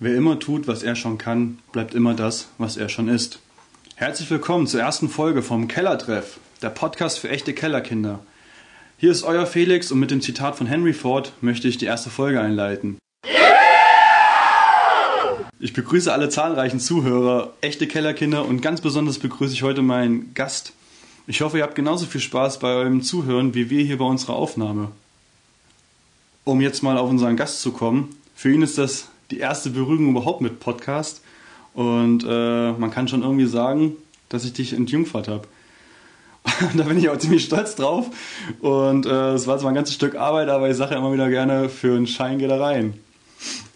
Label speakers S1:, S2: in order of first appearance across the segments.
S1: Wer immer tut, was er schon kann, bleibt immer das, was er schon ist. Herzlich willkommen zur ersten Folge vom Kellertreff, der Podcast für echte Kellerkinder. Hier ist euer Felix und mit dem Zitat von Henry Ford möchte ich die erste Folge einleiten. Ich begrüße alle zahlreichen Zuhörer, echte Kellerkinder und ganz besonders begrüße ich heute meinen Gast. Ich hoffe, ihr habt genauso viel Spaß bei eurem Zuhören wie wir hier bei unserer Aufnahme. Um jetzt mal auf unseren Gast zu kommen, für ihn ist das die erste Berührung überhaupt mit Podcast und äh, man kann schon irgendwie sagen, dass ich dich entjungfert habe. da bin ich auch ziemlich stolz drauf und äh, es war zwar ein ganzes Stück Arbeit, aber ich sage ja immer wieder gerne, für einen Schein geht er rein.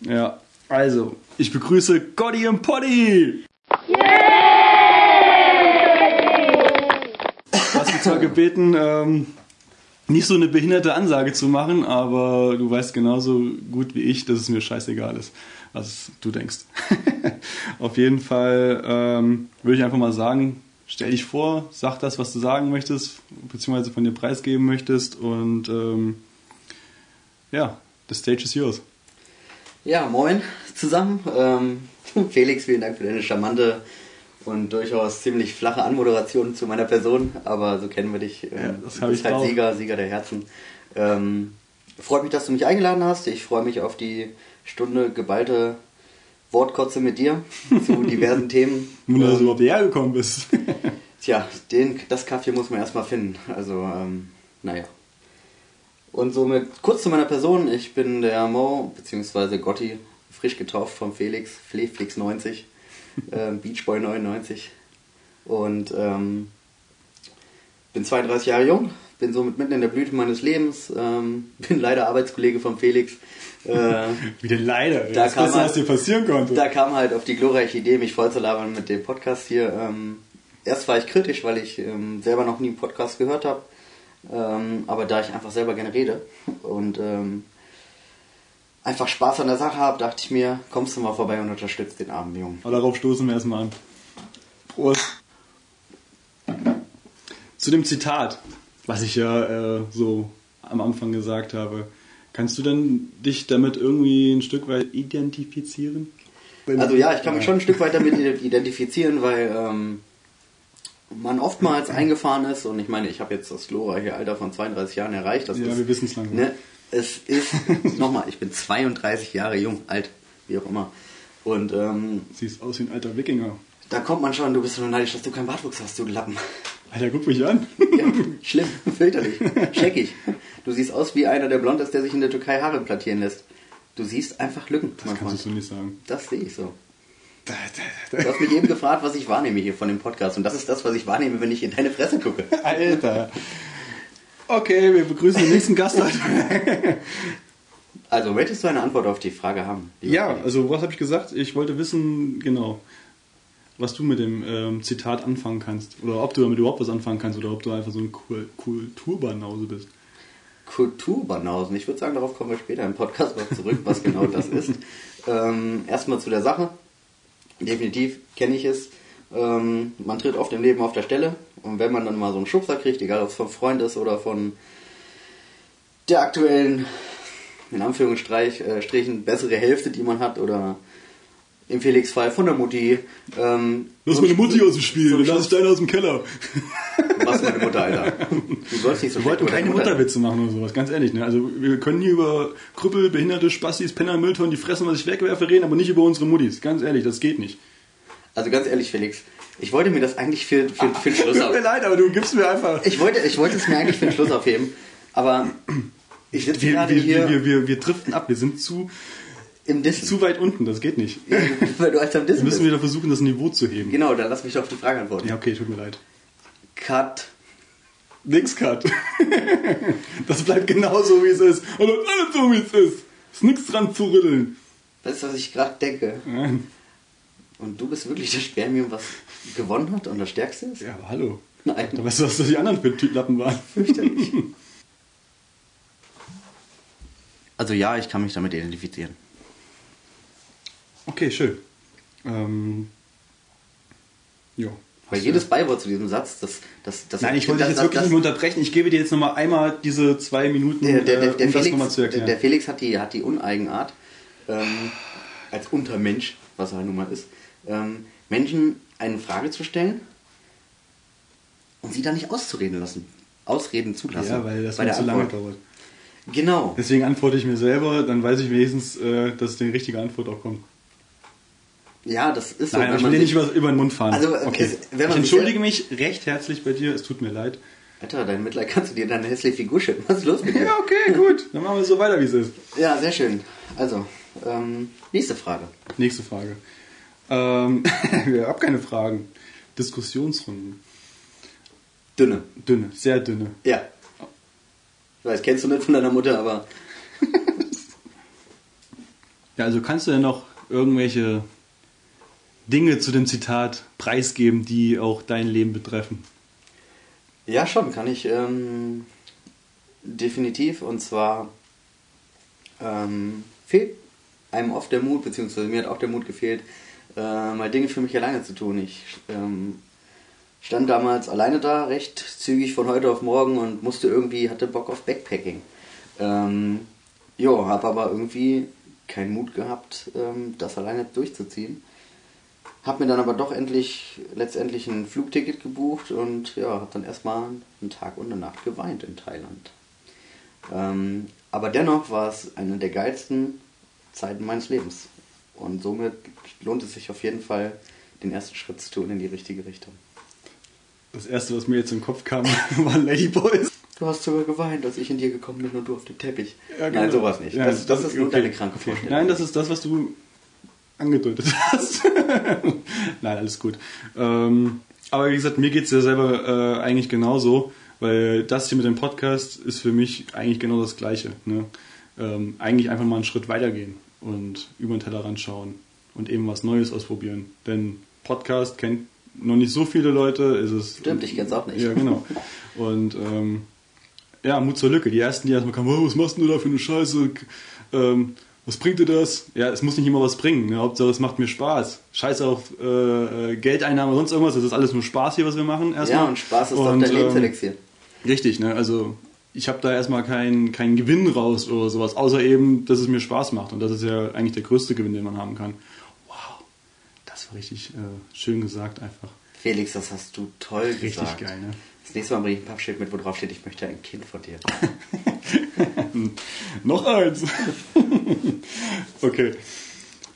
S1: Ja, also, ich begrüße Gotti und Poddy! Du hast mich zwar gebeten, ähm, nicht so eine behinderte Ansage zu machen, aber du weißt genauso gut wie ich, dass es mir scheißegal ist, was du denkst. Auf jeden Fall ähm, würde ich einfach mal sagen, stell dich vor, sag das, was du sagen möchtest, beziehungsweise von dir preisgeben möchtest und ähm, ja, the stage is yours.
S2: Ja, moin zusammen. Ähm, Felix, vielen Dank für deine charmante und durchaus ziemlich flache Anmoderation zu meiner Person, aber so kennen wir dich. Ähm,
S1: Ja, das
S2: du bist
S1: ich
S2: halt
S1: drauf.
S2: Sieger, Sieger der Herzen. Ähm, freut mich, dass du mich eingeladen hast. Ich freue mich auf die Stunde geballte Wortkotze mit dir zu diversen Themen.
S1: Nun, dass du
S2: Ähm,
S1: überhaupt hierher gekommen bist.
S2: Tja, den, das Kaffee muss man erstmal finden. Also, ähm, naja. Und somit kurz zu meiner Person. Ich bin der Mo, beziehungsweise Gotti, frisch getauft vom Felix, Fleflix 90, ähm, Beachboy 99. Und ähm, bin 32 Jahre jung, bin somit mitten in der Blüte meines Lebens, ähm, bin leider Arbeitskollege vom Felix. Äh,
S1: Wie denn leider?
S2: Da
S1: das
S2: kann
S1: Beste,
S2: man-
S1: was dir passieren konnte.
S2: da kam halt auf die glorreiche Idee, mich vollzulabern mit dem Podcast hier. Ähm, erst war ich kritisch, weil ich ähm, selber noch nie einen Podcast gehört habe. Ähm, aber da ich einfach selber gerne rede und ähm, einfach Spaß an der Sache habe, dachte ich mir, kommst du mal vorbei und unterstützt den armen Jungen.
S1: Aber darauf stoßen wir erstmal an. Prost. Zu dem Zitat, was ich ja äh, so am Anfang gesagt habe. Kannst du denn dich damit irgendwie ein Stück weit identifizieren?
S2: Also ja, ich kann mich schon ein Stück weit damit identifizieren, weil ähm, man oftmals eingefahren ist und ich meine, ich habe jetzt das glorreiche Alter von 32 Jahren erreicht. Das
S1: Ja,
S2: ist,
S1: wir wissen's langsam.
S2: Ne, es ist, nochmal, ich bin 32 Jahre jung, alt, wie auch immer. Und ähm,
S1: Siehst aus wie ein alter Wikinger.
S2: da kommt man schon, du bist so neidisch, dass du keinen Bartwuchs hast, du Lappen.
S1: Alter, guck mich an.
S2: Ja, schlimm, fürchterlich, scheckig. Du siehst aus wie einer, der blond ist, der sich in der Türkei Haare plattieren lässt. Du siehst einfach Lücken,
S1: Das
S2: mein
S1: kannst du so nicht sagen.
S2: Das sehe ich so.
S1: Da, da,
S2: Du hast mich eben gefragt, was ich wahrnehme hier von dem Podcast. Und das ist das, was ich wahrnehme, wenn ich in deine Fresse gucke.
S1: da. Alter. Okay, wir begrüßen den nächsten Gast heute.
S2: Also, möchtest du eine Antwort auf die Frage haben?
S1: Ja,
S2: Felix?
S1: also was habe ich gesagt? Ich wollte wissen, genau, was du mit dem ähm, Zitat anfangen kannst. Oder ob du damit überhaupt was anfangen kannst oder ob du einfach so ein Kul Kulturbanause bist.
S2: Kulturbanausen. Ich würde sagen, darauf kommen wir später im Podcast noch zurück, was genau das ist. Ähm, erstmal zu der Sache. Definitiv kenne ich es. Ähm, man tritt oft im Leben auf der Stelle und wenn man dann mal so einen Schubser kriegt, egal ob es vom Freund ist oder von der aktuellen, in Anführungsstrichen, äh, bessere Hälfte, die man hat oder im Felix-Fall von der Mutti. Ähm,
S1: Lass
S2: so
S1: meine
S2: ein
S1: Mutti aus dem Spiel,
S2: so
S1: dann lass ich deine aus dem Keller.
S2: Was meine Mutter, Alter. Du sollst nicht so
S1: Wir wollten keine Mutterwitze machen oder sowas, ganz ehrlich. Ne? Also wir können hier über Krüppel, Behinderte, Spastis, Penner, Mülltonnen, die fressen, was ich wegwerfe, reden, aber nicht über unsere Muttis. Ganz ehrlich, das geht nicht.
S2: Also ganz ehrlich, Felix, ich wollte mir das eigentlich für, für, für den Schluss
S1: Tut mir leid, aber du gibst mir einfach...
S2: Ich wollte, ich wollte es mir eigentlich für den Schluss aufheben, aber ich sitze
S1: Wir,
S2: gerade
S1: wir,
S2: hier
S1: wir, wir, wir driften ab, wir sind zu,
S2: im Dissen,
S1: zu weit unten, das geht nicht.
S2: weil du als am
S1: Wir
S2: Dissen
S1: müssen
S2: bist.
S1: wieder versuchen, das Niveau zu heben.
S2: Genau, dann lass mich doch auf die Frage antworten.
S1: Ja, okay, tut mir leid.
S2: Cut.
S1: Nix Cut. das bleibt genauso wie es ist. Und dann alles so wie es ist. Ist nichts dran zu rütteln.
S2: Das ist, was ich gerade denke.
S1: Nein.
S2: Und du bist wirklich das Spermium, was gewonnen hat und das Stärkste ist?
S1: Ja, aber hallo.
S2: Nein,
S1: Da weißt du, was die anderen für Lappen waren.
S2: fürchterlich. Also ja, ich kann mich damit identifizieren.
S1: Okay, schön. Ähm, ja.
S2: Weil jedes Beiwort zu diesem Satz, das, das, das
S1: Nein, ich wollte dich
S2: das,
S1: jetzt
S2: das,
S1: wirklich
S2: das,
S1: nicht unterbrechen. Ich gebe dir jetzt nochmal einmal diese zwei Minuten,
S2: der, der, der,
S1: äh,
S2: der,
S1: um das
S2: Felix,
S1: nochmal zu
S2: der,
S1: erklären.
S2: der Felix hat die, hat die Uneigenart, ähm, als Untermensch, was er nun mal ist, ähm, Menschen eine Frage zu stellen und sie dann nicht auszureden lassen. Ausreden zulassen.
S1: Ja, weil das zu lange dauert.
S2: Genau.
S1: Deswegen antworte ich mir selber, dann weiß ich wenigstens, äh, dass die richtige Antwort auch kommt.
S2: Ja, das ist so.
S1: Nein,
S2: wenn
S1: ich will nicht über, über den Mund fahren.
S2: Also, äh,
S1: okay.
S2: es-
S1: ich entschuldige mich recht herzlich bei dir, es tut mir leid.
S2: Alter, dein Mitleid kannst du dir deine hässliche Figur schippen. Was ist los mit dir?
S1: Ja, okay, gut. Dann machen wir so weiter, wie es ist.
S2: Ja, sehr schön. Also, ähm, nächste Frage.
S1: Nächste Frage. Ähm, ich habe keine Fragen. Diskussionsrunden.
S2: Dünne.
S1: Dünne, sehr dünne.
S2: Ja. Ich weiß, kennst du nicht von deiner Mutter, aber
S1: Ja, also kannst du denn noch irgendwelche Dinge zu dem Zitat preisgeben, die auch dein Leben betreffen?
S2: ja, schon, kann ich ähm, definitiv. Und zwar ähm, fehlt einem oft der Mut, beziehungsweise mir hat auch der Mut gefehlt, äh, mal Dinge für mich alleine zu tun. Ich ähm, stand damals alleine da, recht zügig von heute auf morgen und musste irgendwie, hatte Bock auf Backpacking. Ähm, jo, habe aber irgendwie keinen Mut gehabt, ähm, das alleine durchzuziehen. Hab mir dann aber doch endlich letztendlich ein Flugticket gebucht und ja, habe dann erstmal einen Tag und eine Nacht geweint in Thailand. Ähm, aber dennoch war es eine der geilsten Zeiten meines Lebens. Und somit lohnt es sich auf jeden Fall, den ersten Schritt zu tun in die richtige Richtung.
S1: Das erste, was mir jetzt im Kopf kam, waren Ladyboys.
S2: Du hast sogar geweint, als ich in dir gekommen bin und du auf dem Teppich.
S1: Ja, genau.
S2: Nein, sowas nicht.
S1: Ja,
S2: das, das ist nur
S1: okay.
S2: deine kranke. Vorstellung.
S1: Nein, das ist das, was du angedeutet hast. Nein, alles gut. Ähm, aber wie gesagt, mir geht es ja selber äh, eigentlich genauso, weil das hier mit dem Podcast ist für mich eigentlich genau das Gleiche. Ne? Ähm, eigentlich einfach mal einen Schritt weitergehen und über den Tellerrand schauen und eben was Neues ausprobieren. Denn Podcast kennt noch nicht so viele Leute. Ist es
S2: Stimmt, ich kenn's auch nicht.
S1: Ja, genau. Und ähm, ja, Mut zur Lücke. Die ersten, die erstmal kamen, oh, was machst du da für eine Scheiße? Ähm, was bringt dir das? Ja, es muss nicht immer was bringen. Ne? Hauptsache, es macht mir Spaß. Scheiße auf äh, äh, Geldeinnahme oder sonst irgendwas. Das ist alles nur Spaß hier, was wir machen. Erstmal.
S2: ja, und Spaß ist doch
S1: Und,
S2: dein
S1: ähm,
S2: Lebenselixier.
S1: Richtig, ne? Also ich habe da erstmal keinen keinen Gewinn raus oder sowas, außer eben, dass es mir Spaß macht. Und das ist ja eigentlich der größte Gewinn, den man haben kann. Wow, das war richtig äh, schön gesagt einfach.
S2: Felix, das hast du toll
S1: Richtig
S2: gesagt.
S1: geil, ne?
S2: Das nächste Mal bringe ich ein Pappschild mit, wo drauf steht, ich möchte ein Kind von dir.
S1: Noch eins. okay.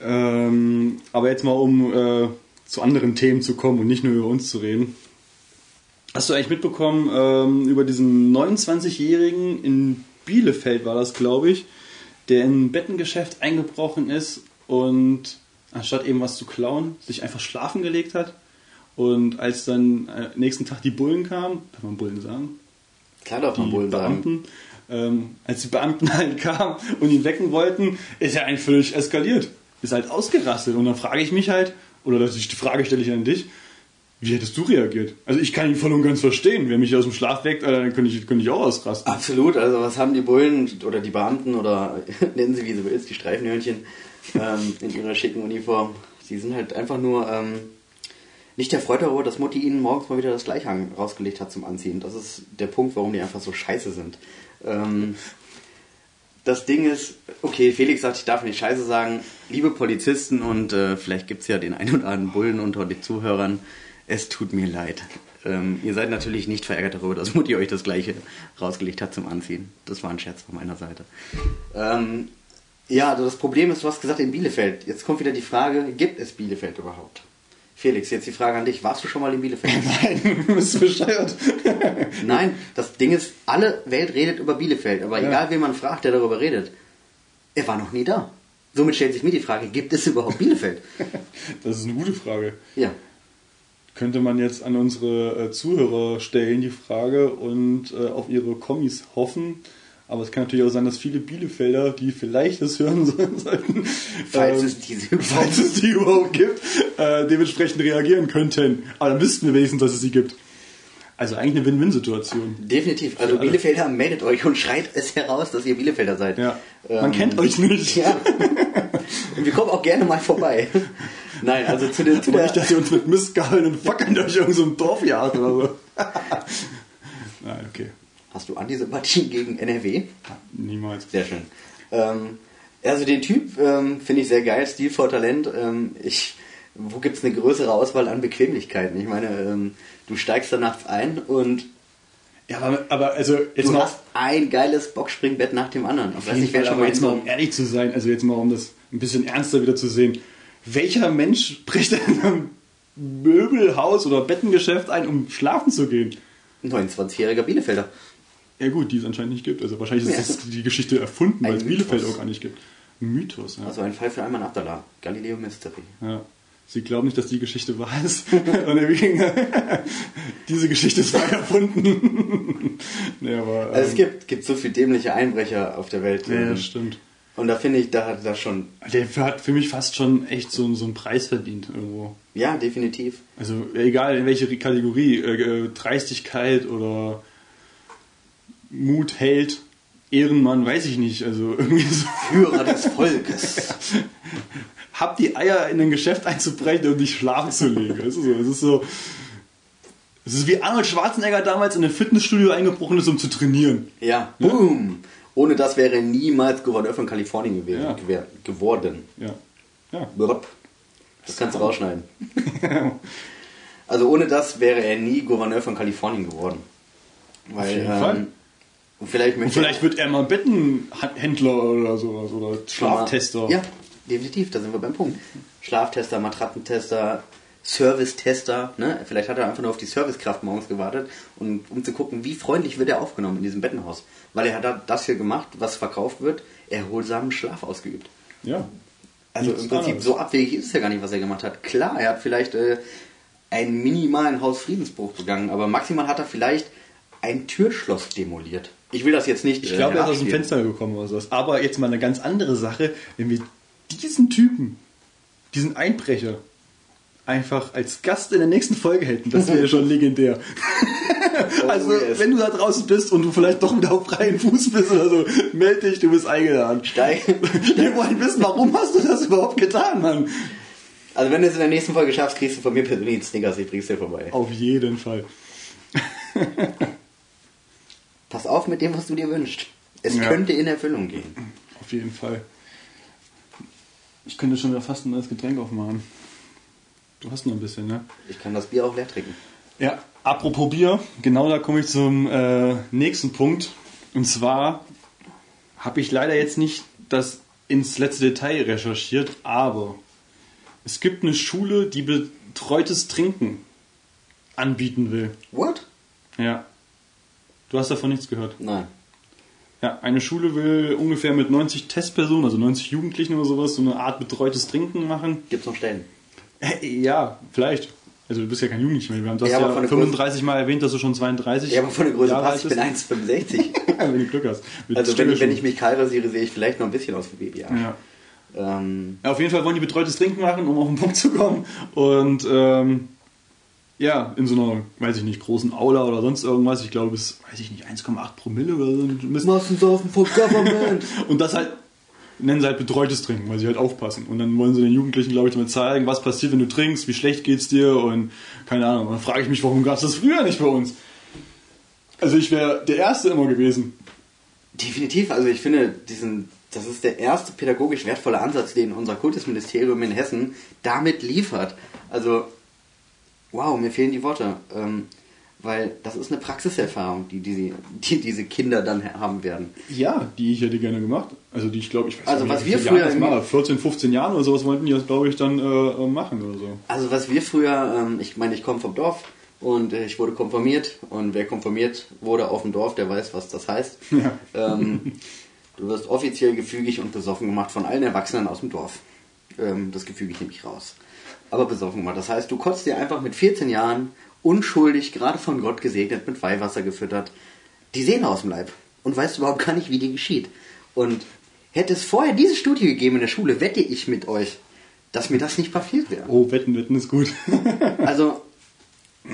S1: Ähm, aber jetzt mal, um äh, zu anderen Themen zu kommen und nicht nur über uns zu reden. Hast du eigentlich mitbekommen, ähm, über diesen 29-Jährigen in Bielefeld war das, glaube ich, der in ein Bettengeschäft eingebrochen ist und anstatt eben was zu klauen, sich einfach schlafen gelegt hat. Und als dann äh, nächsten Tag die Bullen kamen, darf man Bullen sagen?
S2: Klar darf man
S1: die
S2: wohl sagen.
S1: Beamten, ähm, als die Beamten halt kamen und ihn wecken wollten, ist er eigentlich völlig eskaliert. Ist halt ausgerastet. Und dann frage ich mich halt, oder die Frage stelle ich an dich, wie hättest du reagiert? Also ich kann ihn voll und ganz verstehen. Wer mich aus dem Schlaf weckt, dann könnte ich, könnte ich auch ausrasten.
S2: Absolut, also was haben die Bullen oder die Beamten oder nennen sie wie sie willst, die Streifenhörnchen ähm, in ihrer schicken Uniform, die sind halt einfach nur ähm, nicht erfreut darüber, dass Mutti ihnen morgens mal wieder das Gleichhang rausgelegt hat zum Anziehen. Das ist der Punkt, warum die einfach so scheiße sind. Ähm, das Ding ist, okay, Felix sagt, ich darf nicht scheiße sagen. Liebe Polizisten und äh, vielleicht gibt's ja den einen oder anderen Bullen unter den Zuhörern, es tut mir leid. Ähm, ihr seid natürlich nicht verärgert darüber, dass Mutti euch das gleiche rausgelegt hat zum Anziehen. Das war ein Scherz von meiner Seite. Ähm, ja, also das Problem ist, du hast gesagt in Bielefeld. Jetzt kommt wieder die Frage, gibt es Bielefeld überhaupt? Felix, jetzt die Frage an dich. Warst du schon mal in Bielefeld?
S1: Nein, du bist bescheuert.
S2: Nein, das Ding ist, alle Welt redet über Bielefeld, aber
S1: Ja.
S2: egal wen man fragt, der darüber redet, er war noch nie da. Somit stellt sich mir die Frage, gibt es überhaupt Bielefeld?
S1: Das ist eine gute Frage.
S2: Ja.
S1: Könnte man jetzt an unsere äh, Zuhörer stellen, die Frage, und äh, auf ihre Kommis hoffen. Aber es kann natürlich auch sein, dass viele Bielefelder, die vielleicht das hören sollen, sollten,
S2: Falls
S1: ähm,
S2: es diese überhaupt
S1: falls es die überhaupt gibt, äh, dementsprechend reagieren könnten. Aber dann wüssten wir wenigstens, dass es sie gibt. Also eigentlich eine Win-Win-Situation.
S2: Definitiv. Also. Bielefelder, meldet euch und schreit es heraus, dass ihr Bielefelder seid.
S1: Ja.
S2: Ähm,
S1: Man kennt euch nicht.
S2: Ja. Und wir kommen auch gerne mal vorbei. Nein, also zu, den, zu der...
S1: nicht, dass ihr uns mit Mistgabeln und Fackeln durch irgendein so Dorfjagd oder so. Nein, okay.
S2: Hast du Antisympathien gegen NRW?
S1: Niemals.
S2: Sehr schön. Ähm, Also den Typ ähm, finde ich sehr geil, Stil vor Talent. Ähm, ich, wo gibt's eine größere Auswahl an Bequemlichkeiten? Ich meine, ähm, du steigst da nachts ein und
S1: Ja, aber, aber also jetzt
S2: du
S1: mal,
S2: hast ein geiles Boxspringbett nach dem anderen. Ich weiß nicht, wer schon mal
S1: jetzt mal um ehrlich zu sein, also jetzt mal um das ein bisschen ernster wieder zu sehen. Welcher Mensch bricht denn in einem Möbelhaus oder Bettengeschäft ein, um schlafen zu gehen?
S2: ein 29-jähriger Bielefelder.
S1: Ja gut, die es anscheinend nicht gibt. Also wahrscheinlich ist
S2: Ja.
S1: die Geschichte erfunden, weil es Bielefeld auch gar nicht gibt. Mythos, ja.
S2: Also ein Fall für Ayman Abdallah. Galileo Mystery.
S1: ja. Sie glauben nicht, dass die Geschichte wahr ist. Und der Wikinger, diese Geschichte ist frei erfunden. nee, aber,
S2: Also es
S1: ähm,
S2: gibt, gibt so viele dämliche Einbrecher auf der Welt.
S1: ja,
S2: ähm,
S1: stimmt.
S2: Und da finde ich, da hat das schon,
S1: Der hat für mich fast schon echt so, so einen Preis verdient irgendwo.
S2: ja, definitiv.
S1: Also egal in welche Kategorie, äh, äh, Dreistigkeit oder Mut, Held, Ehrenmann, weiß ich nicht. Also irgendwie so.
S2: Führer des Volkes.
S1: Hab die Eier in ein Geschäft einzubrechen und dich schlafen zu legen. Das ist so. Es ist so. Es ist wie Arnold Schwarzenegger damals in ein Fitnessstudio eingebrochen ist, um zu trainieren.
S2: Ja, boom. Ohne das wäre er niemals Gouverneur von Kalifornien gewesen,
S1: Ja.
S2: gewer- geworden.
S1: Ja. Ja.
S2: Blop. Das kannst du rausschneiden. Also ohne das wäre er nie Gouverneur von Kalifornien geworden. Weil,
S1: jeden
S2: ähm,
S1: Fall.
S2: Und vielleicht
S1: Und vielleicht wird er mal Bettenhändler oder sowas oder Schlaftester.
S2: Ja, definitiv, da sind wir beim Punkt. Schlaftester, Matratzentester, Servicetester, ne? Vielleicht hat er einfach nur auf die Servicekraft morgens gewartet, und, um zu gucken, wie freundlich wird er aufgenommen in diesem Bettenhaus. Weil er hat da das hier gemacht, was verkauft wird, erholsamen Schlaf ausgeübt.
S1: ja.
S2: Also im Prinzip so abwegig ist es ja gar nicht, was er gemacht hat. Klar, er hat vielleicht äh, einen minimalen Hausfriedensbruch begangen, aber maximal hat er vielleicht ein Türschloss demoliert. Ich will das jetzt nicht.
S1: Ich glaube, er ist aus dem Fenster gekommen oder sowas. Aber jetzt mal eine ganz andere Sache, wenn wir diesen Typen, diesen Einbrecher, einfach als Gast in der nächsten Folge hätten, das wäre schon legendär. also,
S2: yes.
S1: wenn du da draußen bist und du vielleicht doch wieder auf freien Fuß bist oder so, melde dich, du bist eingeladen.
S2: Steig.
S1: Wir wollen wissen, warum hast du das überhaupt getan, Mann?
S2: Also wenn du es in der nächsten Folge schaffst, kriegst du von mir persönlich einen Snickers, ich bring's dir vorbei.
S1: Auf jeden Fall.
S2: Pass auf mit dem, was du dir wünschst. Es
S1: Ja.
S2: könnte in Erfüllung gehen.
S1: Auf jeden Fall. Ich könnte schon wieder fast ein neues Getränk aufmachen. Du hast noch ein bisschen, ne?
S2: Ich kann das Bier auch leer trinken.
S1: Ja, apropos Bier, genau da komme ich zum äh, nächsten Punkt. Und zwar habe ich leider jetzt nicht das ins letzte Detail recherchiert, aber es gibt eine Schule, die betreutes Trinken anbieten will.
S2: What?
S1: Ja. Du hast davon nichts gehört.
S2: Nein.
S1: Ja, eine Schule will ungefähr mit 90 Testpersonen, also 90 Jugendlichen oder sowas, so eine Art betreutes Trinken machen.
S2: Gibt's noch Stellen?
S1: Ja, vielleicht. Also du bist ja kein Jugendlicher mehr. Wir haben das
S2: Ja,
S1: ja,
S2: aber von der
S1: 35 Mal erwähnt, dass du schon 32
S2: Ja, aber von der Größe
S1: Jahre
S2: passt, ich bin
S1: alt
S2: 1,65.
S1: bist. wenn du Glück hast. Mit
S2: also wenn ich, wenn ich mich kahl rasiere, sehe ich vielleicht noch ein bisschen aus wie Baby.
S1: Ja.
S2: Ähm,
S1: Ja, Auf jeden Fall wollen die betreutes Trinken machen, um auf den Punkt zu kommen. Und ähm, ja, in so einer, weiß ich nicht, großen Aula oder sonst irgendwas. Ich glaube, bis, weiß ich nicht, 1,8 Promille oder so.
S2: Massensaufen for Government.
S1: Und das halt, nennen sie halt betreutes Trinken, weil sie halt aufpassen. Und dann wollen sie den Jugendlichen, glaube ich, damit zeigen, was passiert, wenn du trinkst, wie schlecht geht's dir und keine Ahnung. Und dann frage ich mich, warum gab es das früher nicht bei uns? Also ich wäre der Erste immer gewesen.
S2: Definitiv, also ich finde, diesen, das ist der erste pädagogisch wertvolle Ansatz, den unser Kultusministerium in Hessen damit liefert. Also, wow, mir fehlen die Worte. Ähm, weil das ist eine Praxiserfahrung, die, die, die diese Kinder dann haben werden.
S1: Ja, die ich hätte gerne gemacht. Also die ich glaube, ich weiß
S2: Also
S1: nicht,
S2: was wir früher
S1: Jahre war. 14, 15 Jahren oder sowas wollten die das, glaube ich, dann äh, äh, machen oder so.
S2: Also was wir früher, ähm, ich meine, ich komme vom Dorf und äh, ich wurde konfirmiert und wer konfirmiert wurde auf dem Dorf, der weiß, was das heißt.
S1: Ja.
S2: Ähm, du wirst offiziell gefügig und besoffen gemacht von allen Erwachsenen aus dem Dorf. Ähm, das gefügig nehme ich raus. Aber besoffen gemacht. Das heißt, du kotzt dir einfach mit 14 Jahren unschuldig, gerade von Gott gesegnet, mit Weihwasser gefüttert, die Seele aus dem Leib und weißt überhaupt gar nicht, wie dir geschieht. Und hätte es vorher diese Studie gegeben in der Schule, wette ich mit euch, dass mir das nicht passiert wäre.
S1: Oh, Wetten, Wetten ist gut.
S2: Also,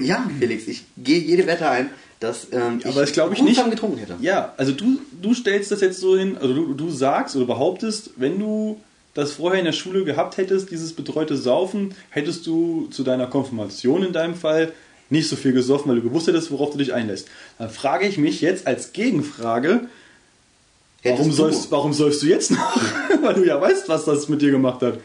S2: ja, Felix, ich gehe jede Wette ein, dass ähm,
S1: Aber das glaube ich nicht.
S2: Getrunken hätte.
S1: Ja, also du, du stellst das jetzt so hin, also du, du sagst oder behauptest, wenn du das vorher in der Schule gehabt hättest, dieses betreute Saufen, hättest du zu deiner Konfirmation in deinem Fall nicht so viel gesoffen, weil du gewusst hättest, worauf du dich einlässt. Dann frage ich mich jetzt als Gegenfrage, Warum säufst, warum säufst du jetzt noch? Weil du ja weißt, was das mit dir gemacht hat.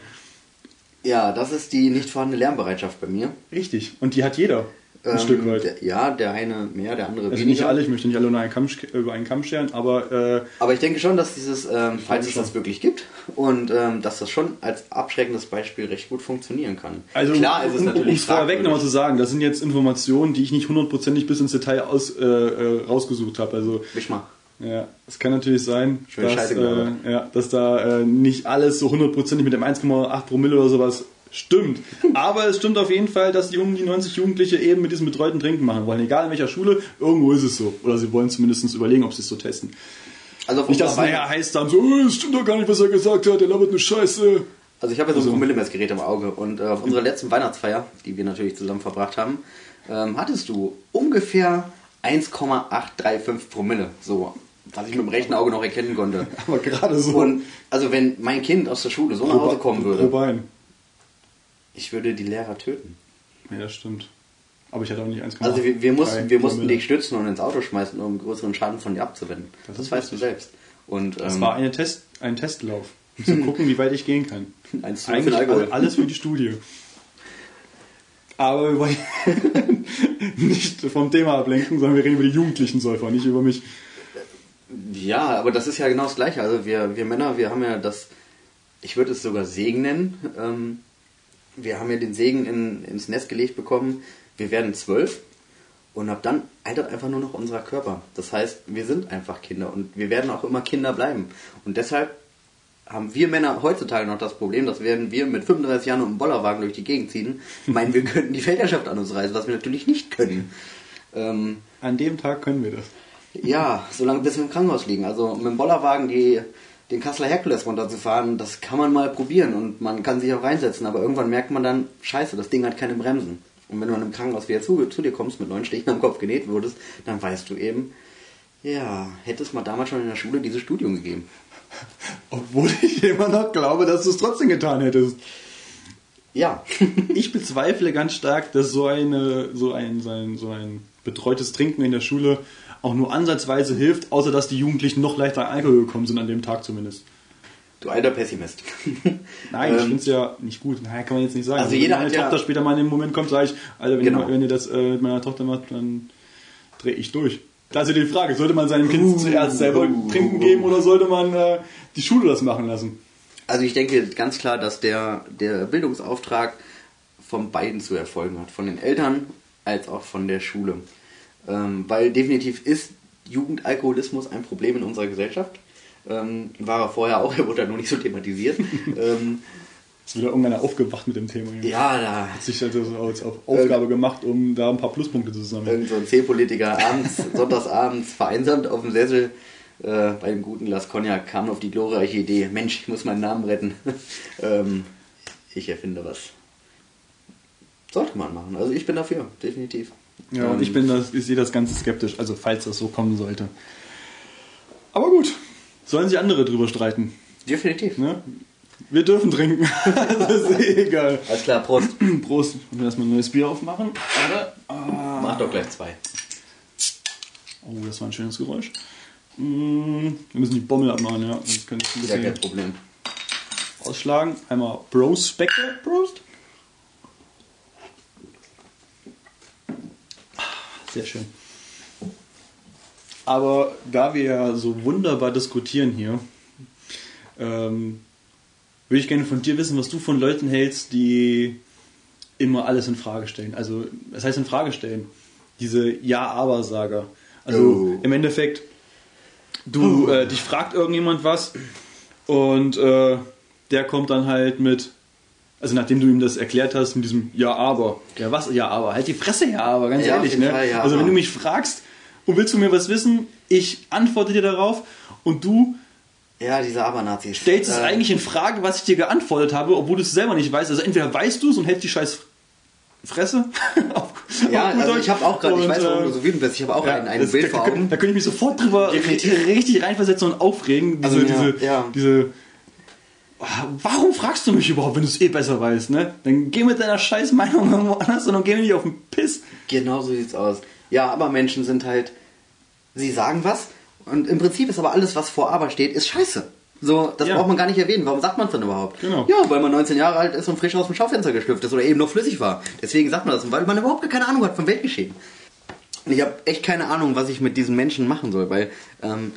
S2: Ja, das ist die nicht vorhandene Lernbereitschaft bei mir.
S1: Richtig. Und die hat jeder. Ein
S2: Ähm,
S1: Stück weit.
S2: Der, ja, der eine mehr, der andere
S1: also
S2: weniger.
S1: nicht alle, ich möchte nicht alle über einen Kamm, über einen Kamm scheren, aber äh,
S2: Aber ich denke schon, dass dieses, ähm, falls es
S1: schon.
S2: das wirklich gibt und ähm, dass das schon als abschreckendes Beispiel recht gut funktionieren kann.
S1: also
S2: Klar ist es
S1: um,
S2: natürlich
S1: um es vorweg nochmal zu sagen, das sind jetzt Informationen, die ich nicht hundertprozentig bis ins Detail aus, äh, äh, rausgesucht habe. Also
S2: Wisch mal.
S1: Ja, es kann natürlich sein, dass, äh, ja, dass da äh, nicht alles so hundertprozentig mit dem 1,8 Promille oder sowas stimmt. Aber es stimmt auf jeden Fall, dass die um die 90 Jugendliche eben mit diesem betreuten Trinken machen wollen. Egal in welcher Schule, irgendwo ist es so. Oder sie wollen zumindest überlegen, ob sie es so testen.
S2: Also, auf
S1: Nicht, dass es nachher heißt dann so, oh, das stimmt doch gar nicht, was er gesagt hat, der labert eine Scheiße.
S2: also ich habe ja so ein
S1: Also-
S2: Promillemessgerät im Auge und äh, auf unserer letzten Weihnachtsfeier, die wir natürlich zusammen verbracht haben, ähm, hattest du ungefähr 1,835 Promille. So, was ich mit dem rechten Auge noch erkennen konnte.
S1: Aber gerade so.
S2: Und also wenn mein Kind aus der Schule so nach Hause kommen würde,
S1: Pro Bein.
S2: ich würde die Lehrer töten.
S1: Ja, das stimmt. Aber ich hatte auch nicht 1,8.
S2: Also wir, wir, mussten, wir mussten dich stützen und ins Auto schmeißen, um größeren Schaden von dir abzuwenden. Das,
S1: Das
S2: weißt du
S1: lustig.
S2: selbst. Und
S1: Das
S2: ähm,
S1: war eine Test, ein Testlauf, um zu gucken, wie weit ich gehen kann.
S2: Eins
S1: Eigentlich
S2: Alkohol.
S1: all- alles für die Studie. Aber wir wollen nicht vom Thema ablenken, sondern wir reden über die jugendlichen Säufer, nicht über mich.
S2: Ja, aber das ist ja genau das Gleiche. Also wir, wir Männer, wir haben ja das, ich würde es sogar Segen nennen. Ähm, wir haben ja den Segen in, ins Nest gelegt bekommen. Wir werden zwölf und ab dann altert einfach nur noch unser Körper. Das heißt, wir sind einfach Kinder und wir werden auch immer Kinder bleiben. Und deshalb haben wir Männer heutzutage noch das Problem, dass werden wir mit 35 Jahren und einem Bollerwagen durch die Gegend ziehen, meinen, wir könnten die Weltherrschaft an uns reißen, was wir natürlich nicht können. Ähm,
S1: An dem Tag können wir das.
S2: Ja, solange bis wir im Krankenhaus liegen. Also mit dem Bollerwagen die, den Kasseler Herkules runterzufahren, das kann man mal probieren und man kann sich auch reinsetzen, aber irgendwann merkt man dann, scheiße, das Ding hat keine Bremsen. Und wenn du dann im Krankenhaus wieder zu, zu dir kommst, mit neun Stichen am Kopf genäht wurdest, dann weißt du eben, ja, hätte es mal damals schon in der Schule dieses Studium gegeben.
S1: Obwohl ich immer noch glaube, dass du es trotzdem getan hättest.
S2: Ja,
S1: Ich bezweifle ganz stark, dass so, eine, so, ein, so, ein, so ein betreutes Trinken in der Schule auch nur ansatzweise hilft, außer dass die Jugendlichen noch leichter an Alkohol gekommen sind, an dem Tag zumindest.
S2: du alter Pessimist.
S1: Nein, ich
S2: Ähm,
S1: finde es ja nicht gut. Nein, kann man jetzt nicht sagen.
S2: Also jeder
S1: wenn meine
S2: hat ja-
S1: Tochter später mal in dem Moment kommt, sage ich, Alter, wenn,
S2: Genau.
S1: ihr, wenn ihr das äh, mit meiner Tochter macht, dann drehe ich durch. Da ist ja die Frage, sollte man seinem Kind zuerst selber
S2: uh,
S1: trinken geben oder sollte man äh, die Schule das machen lassen?
S2: Also ich denke ganz klar, dass der, der Bildungsauftrag von beiden zu erfolgen hat. Von den Eltern als auch von der Schule. Ähm, weil definitiv ist Jugendalkoholismus ein Problem in unserer Gesellschaft. Ähm, war er vorher auch, er wurde halt nur nicht so thematisiert. ähm,
S1: Ist wieder irgendeiner aufgewacht mit dem Thema.
S2: ja, da
S1: Hat sich das als auf Aufgabe gemacht, um da ein paar Pluspunkte zu sammeln.
S2: irgend so ein C-Politiker abends, sonntagsabends vereinsamt auf dem Sessel äh, bei einem guten Glas Cognac kam auf die glorreiche Idee, Mensch, ich muss meinen Namen retten. ähm, ich erfinde was. Sollte man machen. Also ich bin dafür, definitiv.
S1: Ja, und
S2: Ähm,
S1: ich bin das, ich sehe das ganz skeptisch, also falls das so kommen sollte. Aber gut, sollen sich andere drüber streiten.
S2: Definitiv.
S1: Ne? Wir dürfen trinken. das ist eh egal.
S2: Alles klar, Prost.
S1: Prost. Und erstmal ein neues Bier aufmachen. Warte. Ah.
S2: Mach doch gleich zwei.
S1: Oh, das war ein schönes Geräusch. Mm, Wir müssen die Bommel abmachen, ja. Das könnte ich ein
S2: Ist ja kein
S1: bisschen
S2: Problem.
S1: ausschlagen. Einmal Bros Spectre. Prost. Sehr schön. Aber da wir ja so wunderbar diskutieren hier, ähm, würde ich gerne von dir wissen, was du von Leuten hältst, die immer alles in Frage stellen. Also, was heißt in Frage stellen? Diese Ja-Aber-Sager. Also
S2: Oh.
S1: im Endeffekt, du äh, dich fragt irgendjemand was und äh, der kommt dann halt mit, also nachdem du ihm das erklärt hast, mit diesem Ja, aber. Ja, was? Ja, aber. Halt die Fresse, ja, aber, ganz
S2: Ja,
S1: ehrlich, ne?
S2: Fall, ja,
S1: also wenn du mich fragst und willst du mir was wissen, ich antworte dir darauf und du
S2: Ja, diese Abernazis.
S1: stellst es
S2: Äh,
S1: eigentlich in Frage, was ich dir geantwortet habe, obwohl du es selber nicht weißt. Also entweder weißt du es und hältst die scheiß Fresse. auf,
S2: Ja,
S1: auf gut
S2: also ich habe auch gerade, ich weiß, warum
S1: äh,
S2: du so wütend bist, ich habe auch
S1: ja,
S2: ein, ein
S1: das-
S2: Bild
S1: da,
S2: vor
S1: da,
S2: Augen.
S1: da könnte ich mich sofort drüber
S2: Definitiv.
S1: richtig reinversetzen und aufregen. Diese,
S2: Also,
S1: diese,
S2: ja.
S1: diese Warum fragst du mich überhaupt, wenn du es eh besser weißt, ne? Dann geh mit deiner scheiß Meinung irgendwo anders und dann geh mir nicht auf den Piss.
S2: Genau so sieht's aus. Ja, aber Menschen sind halt, sie sagen was Und im Prinzip ist aber alles, was vor aber steht, ist scheiße. So, das
S1: Ja.
S2: braucht man gar nicht erwähnen. Warum sagt man es dann überhaupt?
S1: Genau.
S2: Ja, weil man 19 Jahre alt ist und frisch aus dem Schaufenster geschlüpft ist oder eben noch flüssig war. Deswegen sagt man das, weil man überhaupt keine Ahnung hat vom Weltgeschehen. Und ich habe echt keine Ahnung, was ich mit diesen Menschen machen soll, weil ähm,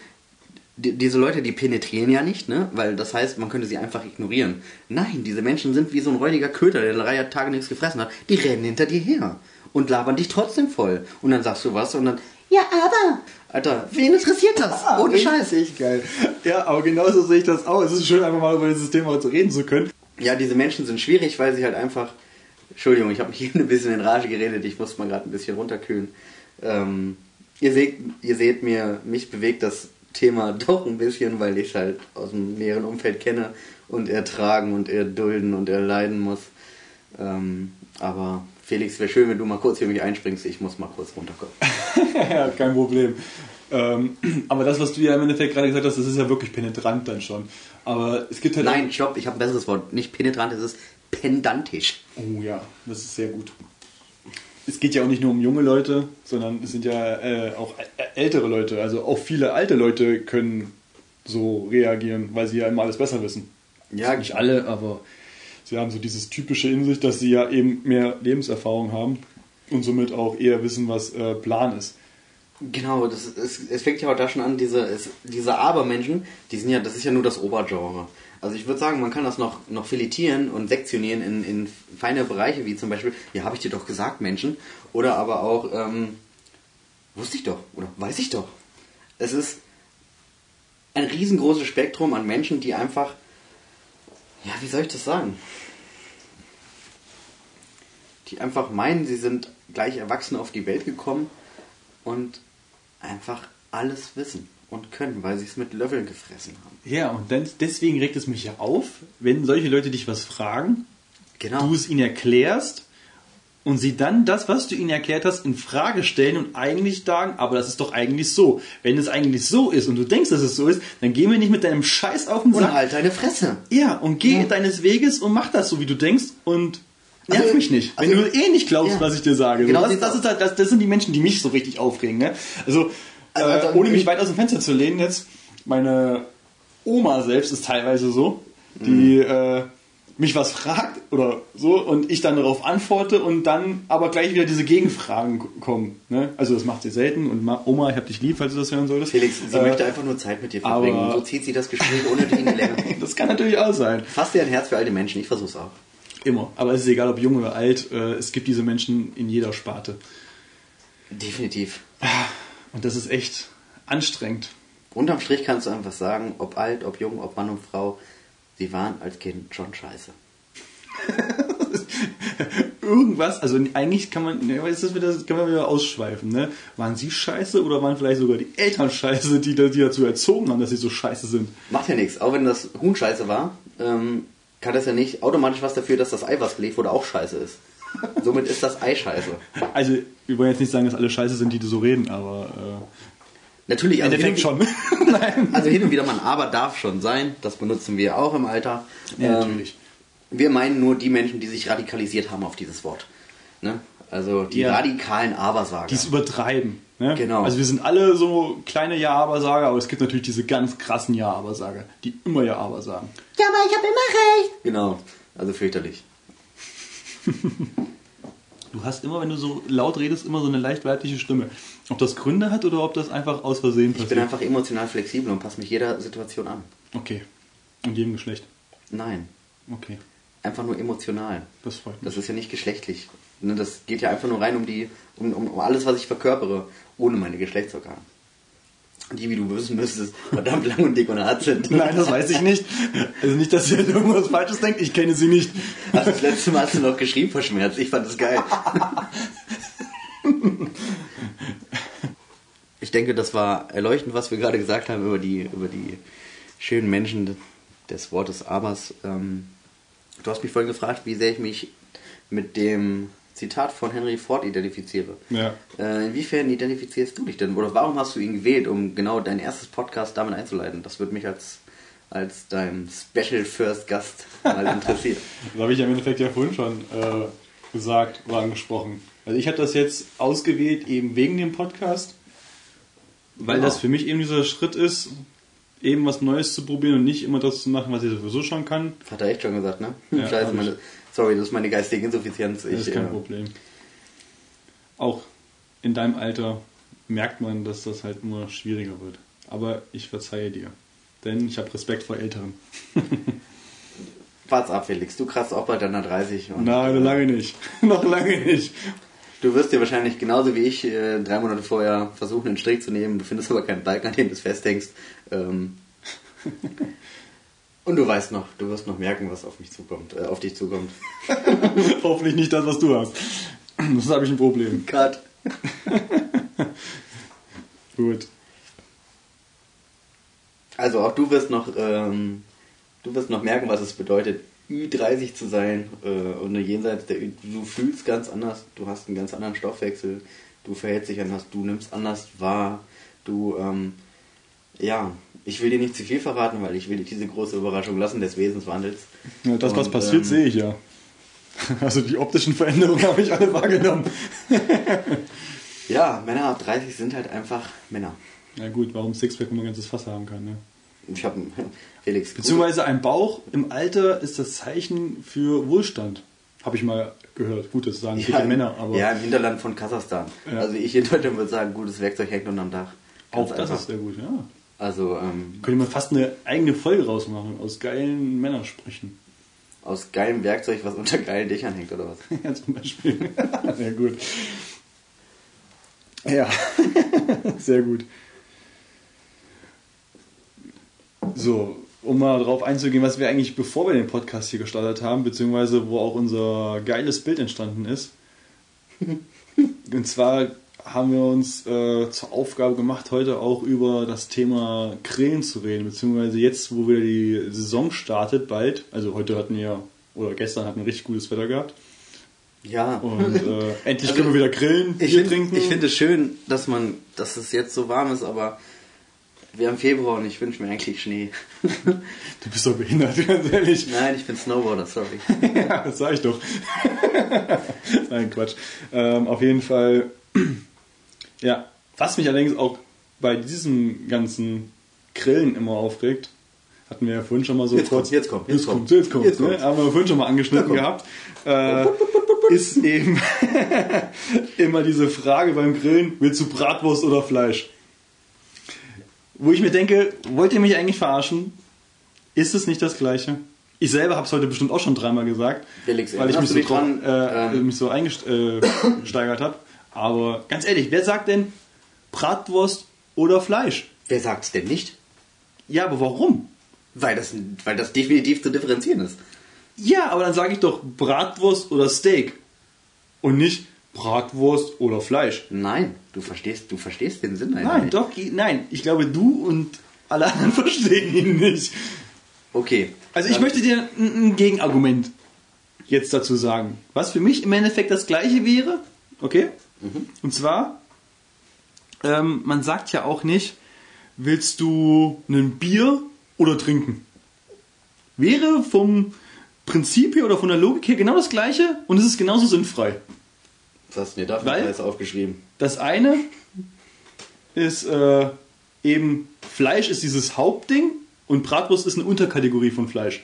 S2: die, diese Leute, die penetrieren ja nicht, ne? Weil das heißt, man könnte sie einfach ignorieren. Nein, diese Menschen sind wie so ein räudiger Köter, der drei Tage nichts gefressen hat. Die rennen hinter dir her und labern dich trotzdem voll. Und dann sagst du was und dann, ja, aber. Alter, wen interessiert das? Ohne Scheiß.
S1: Richtig geil. Ja, aber genauso sehe ich das auch. Es ist schön, einfach mal über dieses Thema zu reden zu können.
S2: Ja, diese Menschen sind schwierig, weil sie halt einfach. Entschuldigung, ich habe mich hier ein bisschen in Rage geredet, ich muss mal gerade ein bisschen runterkühlen. Ähm, ihr, seht, ihr seht mir, mich bewegt das Thema doch ein bisschen, weil ich es halt aus dem näheren Umfeld kenne und ertragen und erdulden und erleiden muss. Ähm, aber Felix, wäre schön, wenn du mal kurz für mich einspringst, ich muss mal kurz runterkommen.
S1: ja, kein Problem. Ähm, aber das, was du ja im Endeffekt gerade gesagt hast, das ist ja wirklich penetrant dann schon. Aber es gibt halt.
S2: Nein, stopp, ich habe ein besseres Wort. Nicht penetrant, es ist pendantisch.
S1: Oh ja, das ist sehr gut. Es geht ja auch nicht nur um junge Leute, sondern es sind ja äh, auch ältere Leute. Also auch viele alte Leute können so reagieren, weil sie ja immer alles besser wissen.
S2: Ja,
S1: Nicht alle, aber sie haben so dieses typische in sich, dass sie ja eben mehr Lebenserfahrung haben und somit auch eher wissen, was äh, Plan ist.
S2: Genau, das, es, es fängt ja auch da schon an, diese, es, diese Abermenschen, die sind ja, das ist ja nur das Obergenre. Also ich würde sagen, man kann das noch, noch filetieren und sektionieren in, in feine Bereiche, wie zum Beispiel, ja, habe ich dir doch gesagt, Menschen. Oder aber auch, ähm, wusste ich doch, oder weiß ich doch. Es ist ein riesengroßes Spektrum an Menschen, die einfach, ja, wie soll ich das sagen? Die einfach meinen, sie sind gleich erwachsen auf die Welt gekommen und einfach alles wissen und können, weil sie es mit Löffeln gefressen haben.
S1: Ja, und dann, deswegen regt es mich ja auf, wenn solche Leute dich was fragen,
S2: Genau.
S1: du es ihnen erklärst und sie dann das, was du ihnen erklärt hast, in Frage stellen und eigentlich sagen, aber das ist doch eigentlich so. Wenn es eigentlich so ist und du denkst, dass es so ist, dann geh mir nicht mit deinem Scheiß auf den
S2: Und
S1: Sack.
S2: halt deine Fresse.
S1: Ja, und geh
S2: Ja.
S1: deines Weges und mach das so, wie du denkst und nerv
S2: Also,
S1: mich nicht. Wenn
S2: also,
S1: du eh nicht glaubst,
S2: ja.
S1: was ich dir sage.
S2: Genau
S1: so, das, das, ist halt, das, das sind die Menschen, die mich so richtig aufregen. Ne? Also,
S2: Also,
S1: äh,
S2: also,
S1: ohne mich
S2: ich-
S1: weit aus dem Fenster zu lehnen jetzt, meine Oma selbst ist teilweise so, die
S2: Mhm.
S1: äh, mich was fragt oder so und ich dann darauf antworte und dann aber gleich wieder diese Gegenfragen kommen. Ne? Also das macht sie selten und Ma Oma, ich hab dich lieb, falls du das hören solltest.
S2: Felix, sie
S1: Äh,
S2: möchte einfach nur Zeit mit dir verbringen.
S1: aber-
S2: Und so zieht sie das Gespräch ohne dich in die Länge.
S1: Das kann natürlich auch sein.
S2: Fass dir ein Herz für alte Menschen, ich versuch's auch.
S1: Immer. Aber es ist egal, ob jung oder alt, äh, es gibt diese Menschen in jeder Sparte.
S2: Definitiv.
S1: Und das ist echt anstrengend.
S2: Unterm Strich kannst du einfach sagen, ob alt, ob jung, ob Mann und Frau, sie waren als Kind schon scheiße.
S1: Irgendwas, also eigentlich kann man, ne, ist das wieder, kann man wieder ausschweifen, ne? Waren sie scheiße oder waren vielleicht sogar die Eltern scheiße, die, die dazu erzogen haben, dass sie so scheiße sind?
S2: Macht ja nichts. Auch wenn das Huhn scheiße war, ähm, kann das ja nicht automatisch was dafür, dass das Ei, was gelegt wurde, auch scheiße ist. Somit ist das Ei scheiße.
S1: Also, wir wollen jetzt nicht sagen, dass alle scheiße sind, die so reden, aber
S2: Natürlich,
S1: äh, im
S2: also hin,
S1: Endeffekt
S2: und,
S1: schon. Nein.
S2: also hin und wieder mal ein Aber darf schon sein. Das benutzen wir auch im Alter.
S1: Ja,
S2: Ähm,
S1: natürlich.
S2: Wir meinen nur die Menschen, die sich radikalisiert haben auf dieses Wort. Ne? Also die
S1: Ja.
S2: radikalen Abersager.
S1: Die es übertreiben. Ne?
S2: Genau.
S1: Also wir sind alle so kleine Ja-Aber-Sager, aber es gibt natürlich diese ganz krassen Ja-Aber-Sager, die immer Ja-Aber sagen.
S3: Ja, aber ich habe immer recht.
S2: Genau. Also fürchterlich.
S1: Du hast immer, wenn du so laut redest, immer so eine leicht weibliche Stimme. Ob das Gründe hat oder ob das einfach aus Versehen
S2: Ich
S1: passiert.
S2: bin einfach emotional flexibel und passe mich jeder Situation an.
S1: okay. Und jedem Geschlecht.
S2: Nein.
S1: Okay.
S2: Einfach nur emotional.
S1: Das freut mich.
S2: Das ist ja nicht geschlechtlich. Ne, Das geht ja einfach nur rein um die, um, um, um alles, was ich verkörpere, ohne meine Geschlechtsorgane. Die, wie du wissen müsstest, verdammt lang und dick und hart sind.
S1: Nein, das weiß ich nicht. Also nicht, dass ihr irgendwas Falsches denkt. Ich kenne sie nicht.
S2: Ach, das letzte Mal hast du noch geschrieben vor Schmerz. Ich fand das geil. Ich denke, das war erleuchtend, was wir gerade gesagt haben über die, über die schönen Menschen des Wortes Abers. Ähm, du hast mich vorhin gefragt, wie sehr ich mich mit dem Zitat von Henry Ford identifiziere.
S1: Ja.
S2: Äh, inwiefern identifizierst du dich denn? Oder warum hast du ihn gewählt, um genau dein erstes Podcast damit einzuleiten? Das würde mich als, als dein Special First Gast mal interessieren.
S1: Das habe ich ja im Endeffekt ja vorhin schon äh, gesagt oder angesprochen. Also ich habe das jetzt ausgewählt eben wegen dem Podcast, Weil
S2: Genau.
S1: das für mich eben dieser Schritt ist, eben was Neues zu probieren und nicht immer das zu machen, was ich sowieso schon kann.
S2: Hat er echt schon gesagt, ne?
S1: Ja,
S2: Scheiße, meine, sorry, das ist meine geistige Insuffizienz.
S1: Das
S2: Ich,
S1: ist kein
S2: äh,
S1: Problem. Auch in deinem Alter merkt man, dass das halt immer schwieriger wird. Aber ich verzeihe dir. Denn ich habe Respekt vor Älteren.
S2: Wart's ab, Felix. Du kratzt auch an der 30. Und,
S1: Nein,
S2: äh,
S1: noch lange nicht. noch lange nicht.
S2: Du wirst dir wahrscheinlich genauso wie ich äh, drei Monate vorher versuchen, einen Strick zu nehmen. Du findest aber keinen Balken, an dem du es festhängst. Ähm, und du weißt noch, du wirst noch merken, was auf mich zukommt, äh, auf dich zukommt.
S1: Hoffentlich nicht das, was du hast. Das habe ich ein Problem.
S2: Cut.
S1: Gut.
S2: Also auch du wirst noch, ähm, du wirst noch merken, was es bedeutet, Ü30 zu sein äh, und jenseits der Ü du fühlst ganz anders, du hast einen ganz anderen Stoffwechsel, du verhältst dich anders, du nimmst anders wahr, du, ähm, ja, ich will dir nicht zu viel verraten, weil ich will dir diese große Überraschung lassen des Wesenswandels.
S1: Ja, das, was
S2: Und,
S1: passiert,
S2: ähm,
S1: sehe ich ja. Also die optischen Veränderungen habe ich alle wahrgenommen.
S2: Ja, Männer ab 30 sind halt einfach Männer.
S1: Ja gut, warum Sixpack, wenn man ein ganzes Fass haben kann, ne?
S2: Ich habe Felix.
S1: Beziehungsweise ein Bauch im Alter ist das Zeichen für Wohlstand. Habe ich mal gehört. Gut, das sagen
S2: ja,
S1: dicke Männer, aber
S2: ja, im Hinterland von Kasachstan.
S1: Ja.
S2: Also ich in Deutschland würde sagen, gutes Werkzeug hängt unterm Dach.
S1: auch
S2: Ganz
S1: das
S2: einfach.
S1: ist sehr gut, ja.
S2: Also ähm,
S1: Könnte man fast eine eigene Folge rausmachen aus geilen Männersprüchen.
S2: aus geilem Werkzeug, was unter geilen Dächern hängt oder was?
S1: Ja, zum Beispiel. Sehr gut. Ja, sehr gut. So, um mal darauf einzugehen, was wir eigentlich, bevor wir den Podcast hier gestartet haben, beziehungsweise wo auch unser geiles Bild entstanden ist. Und zwar haben wir uns äh, zur Aufgabe gemacht, heute auch über das Thema Grillen zu reden, beziehungsweise jetzt, wo wieder die Saison startet, bald, also heute hatten wir, oder gestern hatten wir richtig gutes Wetter gehabt.
S2: Ja.
S1: Und äh, endlich
S2: Also,
S1: können wir wieder grillen,
S2: ich
S1: Bier
S2: finde
S1: trinken.
S2: ich find es schön, dass man, dass es jetzt so warm ist, aber wir haben Februar und ich wünsche mir eigentlich Schnee.
S1: du bist doch behindert, ganz ehrlich.
S2: Nein, ich bin Snowboarder, sorry.
S1: ja, das sag ich doch. Nein, Quatsch. Ähm, auf jeden Fall, ja, was mich allerdings auch bei diesem ganzen Grillen immer aufregt, hatten wir ja vorhin schon mal so
S2: Jetzt
S1: kurz.
S2: kommt, jetzt kommt, jetzt kommt.
S1: jetzt kommt,
S2: Jetzt
S1: ne?
S2: kommt's.
S1: Haben wir vorhin schon mal angeschnitten gehabt. Äh, ist eben immer diese Frage beim Grillen, willst du Bratwurst oder Fleisch? Wo ich mir denke, wollt ihr mich eigentlich verarschen? Ist es nicht das Gleiche? Ich selber habe es heute bestimmt auch schon dreimal gesagt,
S2: Felix,
S1: weil ich mich so,
S2: dran,
S1: äh,
S2: ähm,
S1: mich so eingesteigert habe. Aber ganz ehrlich, wer sagt denn Bratwurst oder Fleisch?
S2: Wer sagt's denn nicht?
S1: Ja, aber warum?
S2: Weil das, weil das definitiv zu differenzieren ist.
S1: Ja, aber dann sage ich doch Bratwurst oder Steak und nicht Bratwurst oder Fleisch.
S2: Nein, du verstehst, du verstehst den Sinn einfach
S1: Nein,
S2: nicht.
S1: doch, nein. Ich glaube, du und alle anderen verstehen ihn nicht.
S2: Okay.
S1: Also ich möchte dir ein, ein Gegenargument jetzt dazu sagen. Was für mich im Endeffekt das gleiche wäre, okay? Und zwar, ähm, man sagt ja auch nicht, willst du ein Bier oder trinken? Wäre vom Prinzip her oder von der Logik her genau das gleiche und es ist genauso sinnfrei.
S2: Was hast du mir dafür
S1: Weil-
S2: aufgeschrieben?
S1: Das eine ist äh, eben Fleisch ist dieses Hauptding und Bratwurst ist eine Unterkategorie von Fleisch.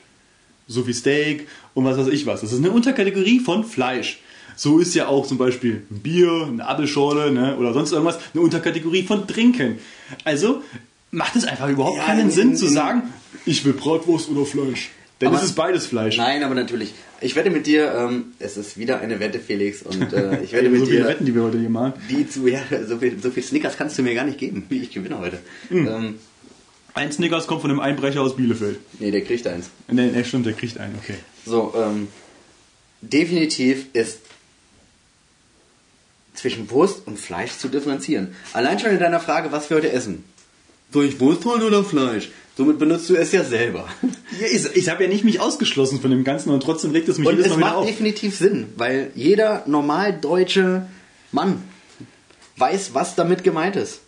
S1: So wie Steak und was weiß ich was. Das ist eine Unterkategorie von Fleisch. So ist ja auch zum Beispiel ein Bier, eine Apfelschorle ne, oder sonst irgendwas eine Unterkategorie von Trinken. Also macht es einfach überhaupt
S2: Ja,
S1: keinen
S2: in-
S1: Sinn
S2: in-
S1: zu sagen, ich will Bratwurst oder Fleisch. Denn
S2: Aber-
S1: es ist beides Fleisch.
S2: Nein, aber natürlich. Ich wette mit dir, ähm, es ist wieder eine Wette, Felix, und äh, ich wette mit
S1: so viele
S2: dir,
S1: Wetten, die wir heute hier machen.
S2: die zu, ja, so viel, so viel Snickers kannst du mir gar nicht geben, ich gewinne heute.
S1: Hm.
S2: Ähm,
S1: Ein Snickers kommt von einem Einbrecher aus Bielefeld.
S2: nee, der kriegt eins.
S1: Ne, ne, stimmt, der kriegt einen, okay.
S2: So, ähm, definitiv ist zwischen Wurst und Fleisch zu differenzieren. Allein schon in deiner Frage, was wir heute essen. Soll ich Wurst holen oder Fleisch? Somit benutzt du es ja selber.
S1: Ja, ich ich habe ja nicht mich ausgeschlossen von dem Ganzen und trotzdem regt es mich
S2: Und
S1: jedes
S2: es
S1: Mal wieder
S2: macht
S1: auf.
S2: definitiv Sinn, weil jeder normal deutsche Mann weiß, was damit gemeint ist.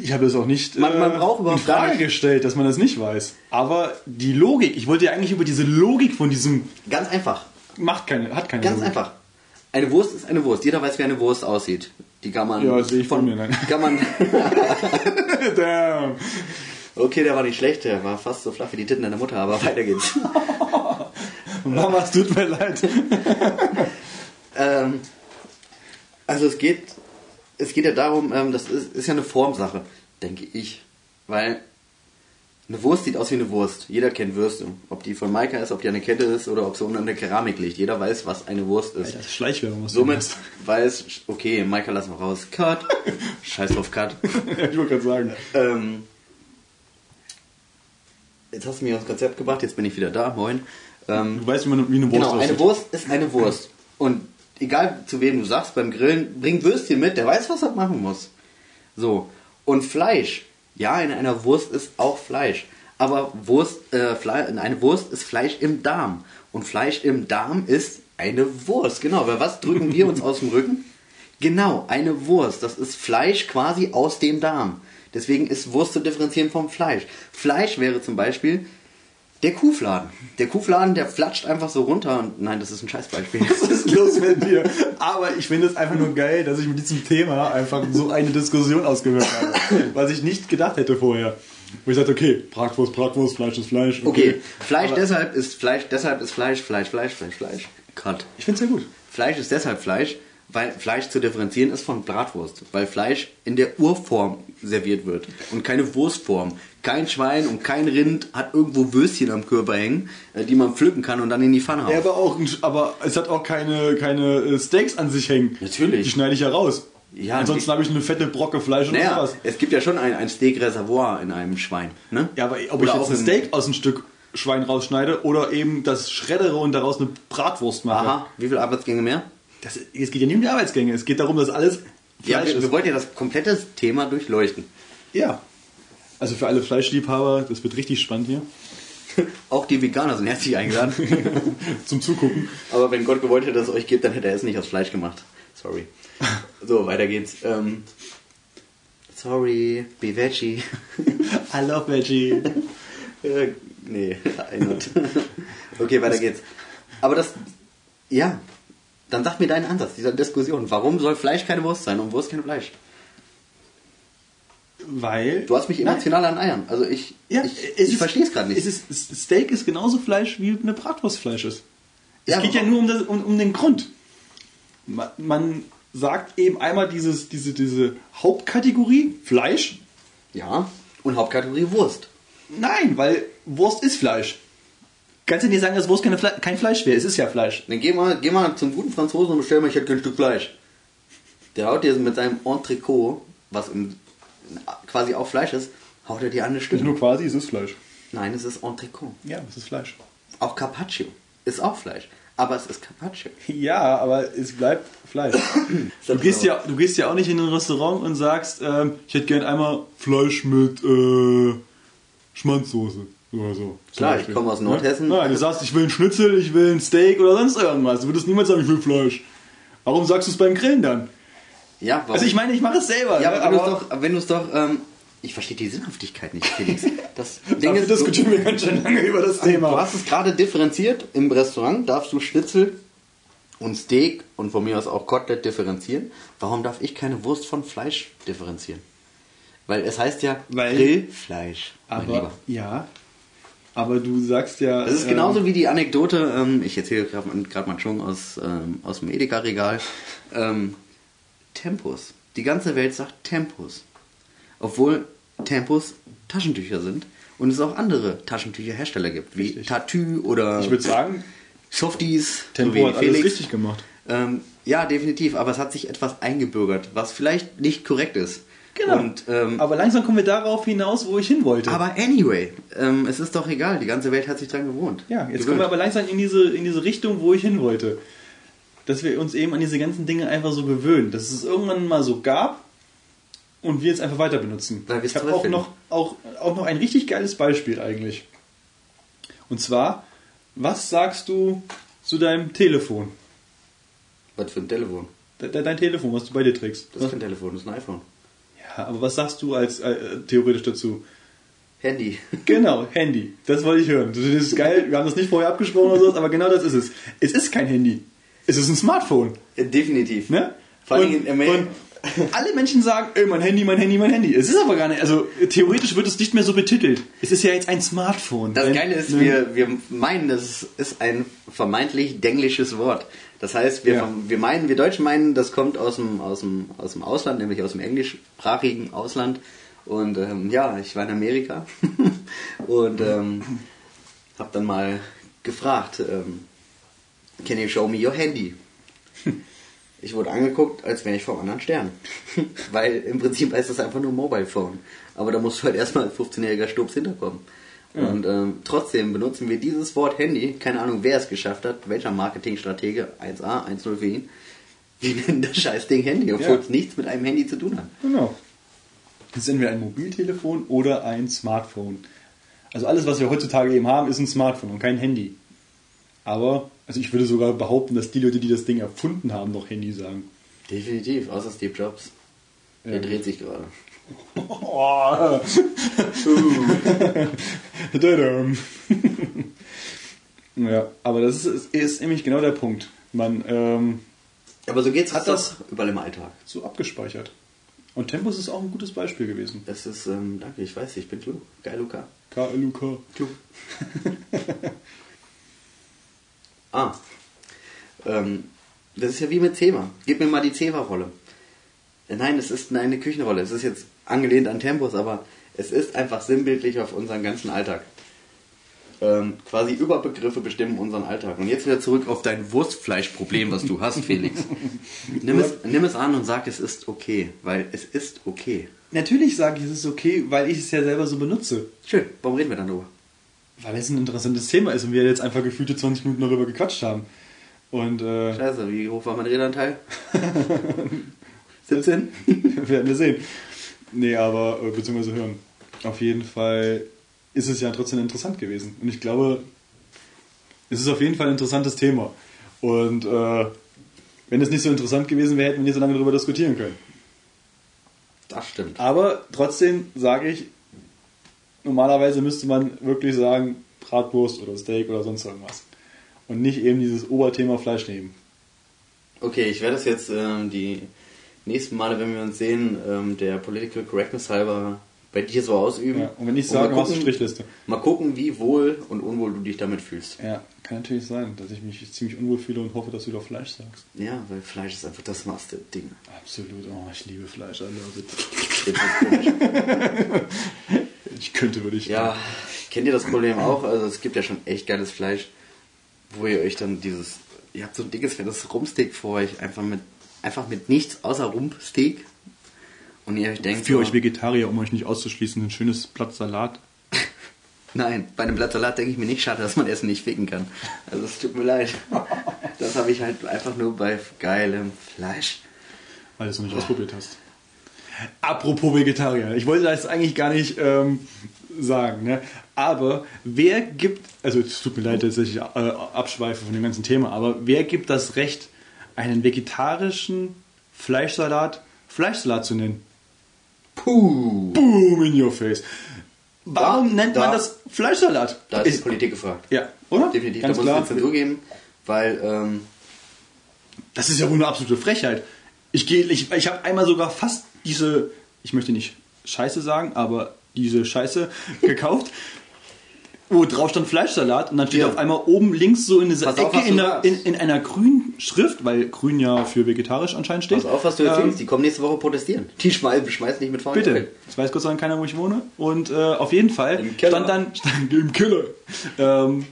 S1: Ich habe es auch nicht äh,
S2: Man- man braucht überhaupt
S1: in Frage
S2: nicht-
S1: gestellt, dass man das nicht weiß. Aber die Logik, ich wollte ja eigentlich über diese Logik von diesem
S2: Ganz einfach.
S1: macht keine, hat keine
S2: Ganz
S1: Logik.
S2: einfach. Eine Wurst ist eine Wurst. Jeder weiß, wie eine Wurst aussieht. Die kann man.
S1: Ja, sehe ich von mir, nein.
S2: Die kann man.
S1: Damn.
S2: okay, der war nicht schlecht, der war fast so flach wie die Titten deiner Mutter, aber weiter geht's.
S1: Mama, es tut mir leid.
S2: ähm, also es geht, es geht ja darum, ähm, das ist, ist ja eine Formsache, denke ich. Weil eine Wurst sieht aus wie eine Wurst. Jeder kennt Würste. Ob die von Maika ist, ob die eine Kette ist oder ob sie unter der Keramik liegt. Jeder weiß, was eine Wurst ist.
S1: Das ist Schleichwerbung, was
S2: Somit weiß, okay, Maika lassen wir raus. Cut. Scheiß drauf, Cut.
S1: Ich wollte gerade sagen.
S2: Ähm, jetzt hast du mich aufs Konzept gebracht, jetzt bin ich wieder da. Moin. Ähm,
S1: Du weißt, wie, man, wie eine Wurst
S2: Genau, eine
S1: aussieht.
S2: Wurst ist eine Wurst. Und egal zu wem du sagst beim Grillen, bring Würstchen mit, der weiß, was er machen muss. So. Und Fleisch. Ja, in einer Wurst ist auch Fleisch. Aber Wurst, äh, Fle eine Wurst ist Fleisch im Darm. Und Fleisch im Darm ist eine Wurst. Genau, weil was drücken wir uns aus dem Rücken? Genau, eine Wurst. Das ist Fleisch quasi aus dem Darm. Deswegen ist Wurst zu differenzieren vom Fleisch. Fleisch wäre zum Beispiel der Kuhfladen. Der Kuhfladen, der flatscht einfach so runter. Und nein, das ist ein Scheißbeispiel.
S1: Was ist los mit dir? Aber ich finde es einfach nur geil, dass ich mit diesem Thema einfach so eine Diskussion ausgewirkt habe. Was ich nicht gedacht hätte vorher. Wo ich sagte, okay, Bratwurst, Bratwurst, Fleisch ist Fleisch.
S2: Okay, Fleisch
S1: Aber
S2: deshalb ist Fleisch, deshalb ist Fleisch, Fleisch, Fleisch, Fleisch, Fleisch. Cut.
S1: Ich finde es sehr gut.
S2: Fleisch ist deshalb Fleisch, weil Fleisch zu differenzieren ist von Bratwurst. Weil Fleisch in der Urform serviert wird und keine Wurstform. Kein Schwein und kein Rind hat irgendwo Würstchen am Körper hängen, äh, die man pflücken kann und dann in die Pfanne hauen.
S1: Ja, aber, auch, aber es hat auch keine, keine äh, Steaks an sich hängen.
S2: Natürlich.
S1: Die schneide ich ja raus.
S2: Ja,
S1: Ansonsten habe ich eine fette Brocke Fleisch oder
S2: naja,
S1: sowas.
S2: es gibt ja schon ein, ein Steak-Reservoir in einem Schwein. Ne?
S1: Ja, aber ob
S2: Oder
S1: ich
S2: auch
S1: jetzt ein Steak aus einem Stück Schwein rausschneide oder eben das schreddere und daraus eine Bratwurst mache.
S2: Aha, wie viele Arbeitsgänge mehr?
S1: Das, es geht ja nicht um die Arbeitsgänge. Es geht darum, dass alles
S2: Ja,
S1: Fleisch
S2: wir, wir
S1: ist.
S2: wollten ja das komplette Thema durchleuchten.
S1: Ja. Also für alle Fleischliebhaber, das wird richtig spannend hier.
S2: Auch die Veganer sind herzlich eingeladen.
S1: Zum Zugucken.
S2: Aber wenn Gott gewollt hätte, dass es euch gibt, dann hätte er es nicht aus Fleisch gemacht. Sorry. So, weiter geht's. Ähm, sorry, be veggie.
S1: I love Veggie.
S2: Äh, nee, I not. Okay, weiter geht's. Aber das, ja, dann sag mir deinen Ansatz dieser Diskussion. Warum soll Fleisch keine Wurst sein und Wurst kein Fleisch?
S1: Weil.
S2: Du hast mich emotional an Eiern. Also ich,
S1: Ja,
S2: ich, ich verstehe es gerade nicht.
S1: Es ist, Steak ist genauso Fleisch wie eine Bratwurst Fleisch ist. Es
S2: Ja,
S1: geht ja nur um, das, um, um den Grund. Man, man sagt eben einmal dieses, diese, diese Hauptkategorie Fleisch.
S2: ja, und Hauptkategorie Wurst.
S1: Nein, weil Wurst ist Fleisch. Kannst du dir sagen, dass Wurst keine Fle kein Fleisch wäre? Es ist ja Fleisch.
S2: Dann geh mal, geh mal zum guten Franzosen und bestell mal, ich hätte kein Stück Fleisch. Der haut dir mit seinem Entrecot, was im, quasi auch Fleisch ist, haut er dir an eine Stück.
S1: Nicht nur quasi, es ist Fleisch.
S2: Nein, es ist Entrecot.
S1: Ja, es ist Fleisch.
S2: Auch Carpaccio ist auch Fleisch. Aber es ist Carpaccio.
S1: Ja, aber es bleibt Fleisch. Du gehst, ja, du gehst ja auch nicht in ein Restaurant und sagst, ähm, ich hätte gern einmal Fleisch mit äh, Schmanzsoße oder so.
S2: Klar, ich komme aus Nordhessen.
S1: Nein, du sagst, ich will ein Schnitzel, ich will ein Steak oder sonst irgendwas. Du würdest niemals sagen, ich will Fleisch. Warum sagst du es beim Grillen dann?
S2: Ja, warum?
S1: Also ich meine, ich mache es selber.
S2: ja,
S1: ne,
S2: aber wenn du es doch, du ähm, ich verstehe die Sinnhaftigkeit nicht, Felix. Das Ding ist, du,
S1: diskutieren wir ganz schön lange über das
S2: du
S1: Thema.
S2: hast es gerade differenziert. Im Restaurant darfst du Schnitzel und Steak und von mir aus auch Kotelett differenzieren. Warum darf ich keine Wurst von Fleisch differenzieren? Weil es heißt ja
S1: Weil-
S2: Grillfleisch, mein
S1: Aber,
S2: Lieber.
S1: ja, aber du sagst ja...
S2: Das ist
S1: ähm,
S2: genauso wie die Anekdote, ähm, ich erzähle gerade mal schon aus, ähm, aus dem Edeka-Regal. Tempus. Die ganze Welt sagt Tempus. Obwohl Tempus Taschentücher sind und es auch andere Taschentücherhersteller gibt, wie
S1: Richtig.
S2: Tattoo oder
S1: Ich würde sagen,
S2: Softies,
S1: Tempo hat alles
S2: Felix.
S1: richtig gemacht.
S2: Ähm, ja, definitiv, aber es hat sich etwas eingebürgert, was vielleicht nicht korrekt ist.
S1: Genau.
S2: Und, ähm,
S1: aber langsam kommen wir darauf hinaus, wo ich hin wollte.
S2: aber anyway, ähm, es ist doch egal, die ganze Welt hat sich dran gewohnt.
S1: Ja, jetzt
S2: Gewöhnt.
S1: kommen wir aber langsam in diese, in diese Richtung, wo ich hin wollte. Dass wir uns eben an diese ganzen Dinge einfach so gewöhnen. Dass es irgendwann mal so gab und wir es einfach weiter benutzen.
S2: Es
S1: ich habe auch
S2: finden.
S1: noch, auch, auch noch ein richtig geiles Beispiel eigentlich. Und zwar, was sagst du zu deinem Telefon?
S2: Was für ein Telefon?
S1: De de dein Telefon, was du bei dir trägst.
S2: Das ist kein Telefon, das ist ein iPhone.
S1: Ja, aber was sagst du als äh, theoretisch dazu?
S2: Handy.
S1: Genau, Handy. Das wollte ich hören. Das ist geil. Wir haben das nicht vorher abgesprochen oder so, aber genau das ist es. Es ist kein Handy. Es ist ein Smartphone.
S2: Ja, definitiv.
S1: Ne?
S2: Vor allem
S1: und,
S2: in Amerika.
S1: und alle Menschen sagen, ey, mein Handy, mein Handy, mein Handy. Es ist aber gar nicht, also theoretisch wird es nicht mehr so betitelt. Es ist ja jetzt ein Smartphone.
S2: Das Geile ist,
S1: ne?
S2: wir, wir meinen, das ist ein vermeintlich denglisches Wort. Das heißt, wir,
S1: Ja.
S2: wir meinen, wir Deutschen meinen, das kommt aus dem, aus dem, aus dem Ausland, nämlich aus dem englischsprachigen Ausland. Und ähm, ja, ich war in Amerika und ähm, habe dann mal gefragt, ähm, can you show me your handy? Ich wurde angeguckt, als wäre ich vom anderen Stern. Weil im Prinzip heißt das einfach nur Mobile Phone. Aber da musst du halt erstmal als 15-jähriger Stups hinterkommen. Und ähm, trotzdem benutzen wir dieses Wort Handy, keine Ahnung, wer es geschafft hat, welcher Marketingstratege, 1A, 1-0 für ihn. Wir nennen das scheiß Ding Handy, obwohl
S1: Ja.
S2: es nichts mit einem Handy zu tun hat.
S1: Genau. Das ist entweder ein Mobiltelefon oder ein Smartphone. Also alles, was wir heutzutage eben haben, ist ein Smartphone und kein Handy. Aber, also ich würde sogar behaupten, dass die Leute, die das Ding erfunden haben, noch Handy sagen.
S2: Definitiv, außer Steve Jobs. Der
S1: Ja.
S2: dreht sich gerade.
S1: Oh. Ja, aber das ist, ist nämlich genau der Punkt. Man ähm,
S2: Aber so geht's
S1: Hat das-
S2: überall im Alltag.
S1: so abgespeichert. Und Tempus ist auch ein gutes Beispiel gewesen.
S2: Das ist, ähm, danke, ich weiß, ich bin klug. Geil, Luca.
S1: KLUK.
S2: Klug. ah. Ähm, das ist ja wie mit Zebra. Gib mir mal die Zebra-Rolle. Äh, Nein, es ist eine Küchenrolle. Es ist jetzt angelehnt an Tempus, aber es ist einfach sinnbildlich auf unseren ganzen Alltag. Ähm, quasi Überbegriffe bestimmen unseren Alltag. Und jetzt wieder zurück auf dein Wurstfleischproblem, was du hast, Felix. nimm, es, nimm es an und sag, es ist okay, weil es ist okay.
S1: Natürlich sage ich, es ist okay, weil ich es ja selber so benutze.
S2: Schön, warum reden wir dann darüber?
S1: Weil es ein interessantes Thema ist und wir jetzt einfach gefühlte 20 Minuten darüber gequatscht haben. Und äh,
S2: Scheiße, wie hoch war mein Redanteil? 17?
S1: werden wir sehen. Nee, aber, äh, beziehungsweise hören. Auf jeden Fall ist es ja trotzdem interessant gewesen. Und ich glaube, es ist auf jeden Fall ein interessantes Thema. Und äh, wenn es nicht so interessant gewesen wäre, hätten wir nicht so lange darüber diskutieren können.
S2: Das stimmt.
S1: Aber trotzdem sage ich, normalerweise müsste man wirklich sagen, Bratwurst oder Steak oder sonst irgendwas. Und nicht eben dieses Oberthema Fleisch nehmen.
S2: Okay, ich werde das jetzt ähm, die nächsten Male, wenn wir uns sehen, ähm, der Political Correctness halber bei dir so ausüben.
S1: Ja, und wenn ich sage, machst du Strichliste.
S2: Mal gucken, wie wohl und unwohl du dich damit fühlst.
S1: Ja, kann natürlich sein, dass ich mich ziemlich unwohl fühle und hoffe, dass du doch Fleisch sagst.
S2: Ja, weil Fleisch ist einfach das Master-Ding.
S1: Absolut. Oh, ich liebe Fleisch. I love it. Ich könnte, würde ich.
S2: ja, kennt ihr das Problem auch? Also es gibt ja schon echt geiles Fleisch, wo ihr euch dann dieses, ihr habt so ein dickes, fettes Rumpsteak vor euch, einfach mit, einfach mit nichts außer Rumpsteak. Und ihr euch denkt,
S1: Für
S2: so,
S1: euch Vegetarier, um euch nicht auszuschließen, ein schönes Blatt Salat.
S2: Nein, bei einem Blatt Salat denke ich mir nicht, schade, dass man Essen nicht ficken kann. Also es tut mir leid. Das habe ich halt einfach nur bei geilem Fleisch.
S1: Weil du es noch nicht ausprobiert hast. Apropos Vegetarier. Ich wollte das eigentlich gar nicht ähm, sagen. Ne? Aber wer gibt, also es tut mir leid, dass ich äh, abschweife von dem ganzen Thema, aber wer gibt das Recht, einen vegetarischen Fleischsalat Fleischsalat zu nennen?
S2: Puh.
S1: Boom in your face. Warum
S2: Da-
S1: nennt
S2: da-
S1: man das Fleischsalat?
S2: Da ist die
S1: Ist-
S2: Politik gefragt.
S1: ja, oder?
S2: Definitiv,
S1: Ganz
S2: da muss
S1: klar.
S2: es Zensur geben, weil ähm,
S1: Das ist ja wohl eine absolute Frechheit. Ich, ich, ich habe einmal sogar fast diese, ich möchte nicht Scheiße sagen, aber diese Scheiße gekauft, wo drauf stand Fleischsalat und dann steht
S2: Ja.
S1: auf einmal oben links so in dieser
S2: Pass auf,
S1: Ecke
S2: du
S1: in,
S2: sagst.
S1: in, in einer grünen Schrift, weil grün ja für vegetarisch anscheinend steht.
S2: pass auf, was du erzählst.
S1: Ähm,
S2: die kommen nächste Woche protestieren. Die schmeißen, schmeißen nicht mit Feuer.
S1: Bitte. Das weiß Gott sei Dank keiner, wo ich wohne. Und äh, auf jeden Fall stand dann stand im Keller ähm,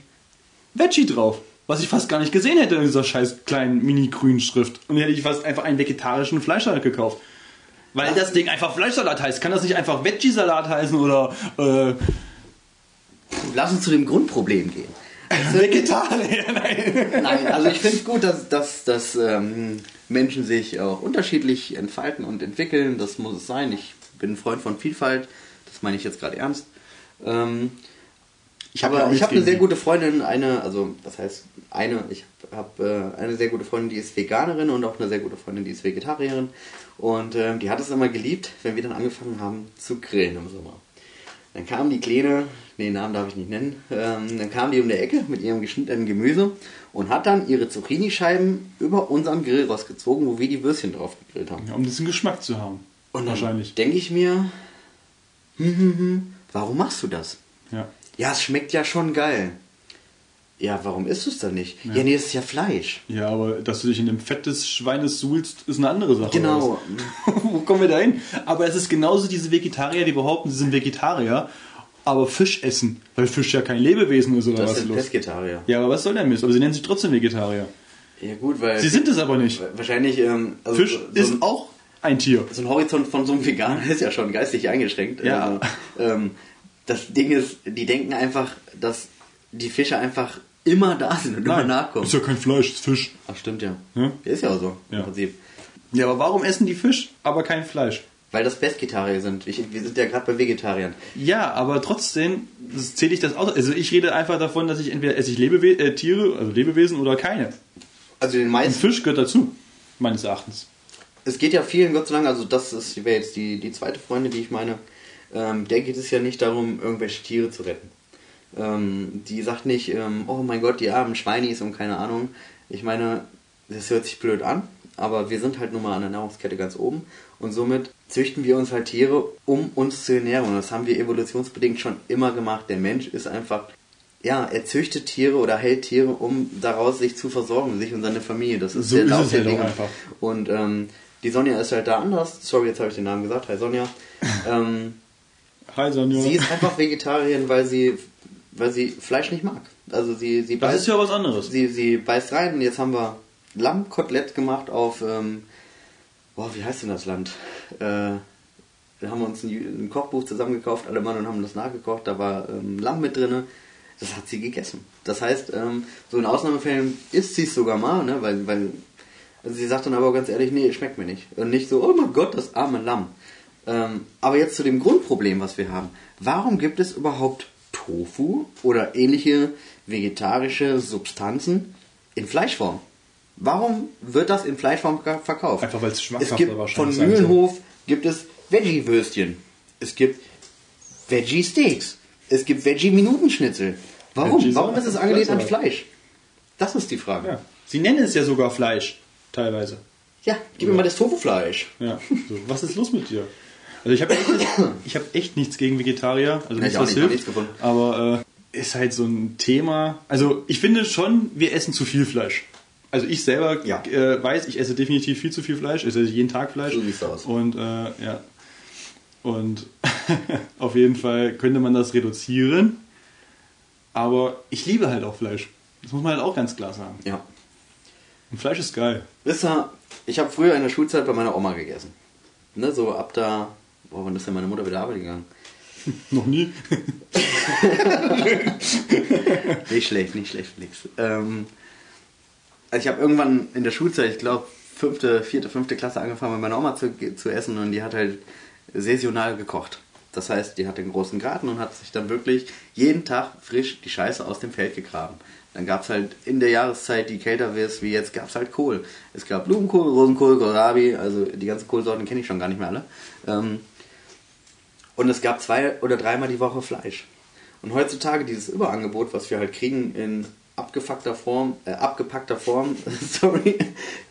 S1: Veggie drauf. Was ich fast gar nicht gesehen hätte in dieser scheiß kleinen mini-grünen Schrift. Und dann hätte ich fast einfach einen vegetarischen Fleischsalat gekauft. Weil das Ding einfach Fleischsalat heißt. Kann das nicht einfach Veggie-Salat heißen oder äh,
S2: Lass uns zu dem Grundproblem gehen.
S1: Vegetarier? Nein.
S2: Nein, also ich finde es gut, dass, dass, dass ähm, Menschen sich auch unterschiedlich entfalten und entwickeln. Das muss es sein. Ich bin ein Freund von Vielfalt. Das meine ich jetzt gerade ernst. Ähm,
S1: Ich hab
S2: habe eine
S1: gegen
S2: sehr gute Freundin, eine, also das heißt eine, ich habe äh, eine sehr gute Freundin, die ist Veganerin und auch eine sehr gute Freundin, die ist Vegetarierin. Und ähm, die hat es immer geliebt, wenn wir dann angefangen haben zu grillen im Sommer. Dann kam die Kleine, nee, Namen darf ich nicht nennen, ähm, dann kam die um der Ecke mit ihrem geschnittenen Gemüse und hat dann ihre Zucchini-Scheiben über unseren Grill rausgezogen, wo wir die Würstchen drauf gegrillt haben.
S1: Ja, um diesen Geschmack zu haben.
S2: Und dann
S1: Wahrscheinlich.
S2: denke ich mir, hm, hm, hm, warum machst du das?
S1: Ja.
S2: Ja, es schmeckt ja schon geil. Ja, warum isst du es dann nicht? Ja. nee, es ist ja Fleisch.
S1: Ja, aber dass du dich in dem Fett des Schweines suhlst, ist eine andere Sache.
S2: Genau.
S1: Wo kommen wir da hin? Aber es ist genauso diese Vegetarier, die behaupten, sie sind Vegetarier, aber Fisch essen. Weil Fisch ja kein Lebewesen ist oder
S2: Das
S1: was
S2: sind
S1: los?
S2: Pesketarier.
S1: Ja, aber was soll der Mist? Aber sie nennen sich trotzdem Vegetarier.
S2: Ja gut, weil...
S1: Sie sind es aber nicht.
S2: Wahrscheinlich... Ähm, also
S1: Fisch
S2: so,
S1: ist auch ein Tier.
S2: so ein Horizont von so einem Veganer ist ja schon geistig eingeschränkt.
S1: Ja.
S2: Also, ähm, das Ding ist, die denken einfach, dass die Fische einfach immer da sind und immer nachkommen.
S1: ist ja kein Fleisch, ist Fisch.
S2: Ach, stimmt ja.
S1: Ja.
S2: Ist ja auch so,
S1: Ja.
S2: im Prinzip.
S1: Ja, aber warum essen die Fisch, aber kein Fleisch?
S2: Weil das Pesketarier sind. Ich, wir sind ja gerade bei Vegetariern.
S1: Ja, aber trotzdem zähle ich das auch. Also ich rede einfach davon, dass ich entweder esse ich Lebewe äh, Tiere, also Lebewesen oder keine.
S2: Also den meisten...
S1: Fisch gehört dazu, meines Erachtens.
S2: es geht ja vielen, Gott sei Dank, also das ist wäre jetzt die, die zweite Freundin, die ich meine, ähm, der geht es ja nicht darum, irgendwelche Tiere zu retten. Ähm, die sagt nicht, ähm, oh mein Gott, die armen Schweinis und keine Ahnung. Ich meine, das hört sich blöd an, aber wir sind halt nun mal an der Nahrungskette ganz oben und somit züchten wir uns halt Tiere, um uns zu ernähren. Und das haben wir evolutionsbedingt schon immer gemacht. Der Mensch ist einfach, ja, er züchtet Tiere oder hält Tiere, um daraus sich zu versorgen, sich und seine Familie. Das ist
S1: So
S2: der
S1: ist
S2: Lauf der Dinge.
S1: einfach.
S2: Und ähm, die Sonja ist halt da anders. Sorry, jetzt habe ich den Namen gesagt. Hi Sonja. ähm,
S1: Hi Sonja.
S2: sie ist einfach Vegetarierin, weil sie, weil sie Fleisch nicht mag. Also sie, sie
S1: das ist ja was anderes.
S2: sie, sie beißt rein und jetzt haben wir Lammkotelett gemacht auf, ähm, boah, wie heißt denn das Land? Äh, da haben wir uns ein, ein Kochbuch zusammengekauft, alle Mann und haben das nachgekocht, da war ähm, Lamm mit drinne. Das hat sie gegessen. Das heißt, ähm, so in Ausnahmefällen isst sie es sogar mal, ne, weil, weil, also sie sagt dann aber ganz ehrlich, nee, schmeckt mir nicht. Und nicht so, oh mein Gott, das arme Lamm. Ähm, aber jetzt zu dem Grundproblem, was wir haben. Warum gibt es überhaupt Tofu oder ähnliche vegetarische Substanzen in Fleischform? Warum wird das in Fleischform verkauft?
S1: Einfach weil es
S2: Es
S1: schmackhafter
S2: gibt von
S1: wahrscheinlich sein
S2: Mühlenhof gibt es Veggie-Würstchen. Es gibt Veggie-Steaks. Es gibt Veggie-Minutenschnitzel. Warum?
S1: Veggie
S2: Warum ist es angelehnt an. Fleisch? Das ist die Frage.
S1: Ja. Sie nennen es ja sogar Fleisch, teilweise.
S2: Ja, gib mir mal das Tofu-Fleisch.
S1: Ja. So, was ist los mit dir? Also ich habe echt, ich hab echt nichts gegen Vegetarier, also was
S2: nicht, hab
S1: hilft. Aber äh, ist halt so ein Thema. Also ich finde schon, wir essen zu viel Fleisch. Also ich selber
S2: Ja.
S1: äh, weiß, ich esse definitiv viel zu viel Fleisch. Ich esse jeden Tag Fleisch.
S2: So sieht's aus.
S1: Und äh, ja. Und auf jeden Fall könnte man das reduzieren. Aber ich liebe halt auch Fleisch. Das muss man halt auch ganz klar sagen.
S2: Ja.
S1: Und Fleisch ist geil.
S2: Wisst ihr, ich habe früher in der Schulzeit bei meiner Oma gegessen. Ne, so ab da, boah, wann ist denn meine Mutter wieder arbeiten gegangen?
S1: Noch nie.
S2: Nicht schlecht, nicht schlecht, Felix. Ähm, also ich habe irgendwann in der Schulzeit, ich glaube, fünfte, vierte, fünfte Klasse angefangen, bei meiner Oma zu, zu essen und die hat halt saisonal gekocht. Das heißt, die hatte einen großen Garten und hat sich dann wirklich jeden Tag frisch die Scheiße aus dem Feld gegraben. Dann gab es halt in der Jahreszeit, die kälter wird, wie jetzt, gab es halt Kohl. Es gab Blumenkohl, Rosenkohl, Kohlrabi, also die ganzen Kohlsorten kenne ich schon gar nicht mehr alle. Ähm, und es gab zwei oder dreimal die Woche Fleisch. Und heutzutage dieses Überangebot, was wir halt kriegen in abgefuckter Form, äh, abgepackter Form, sorry,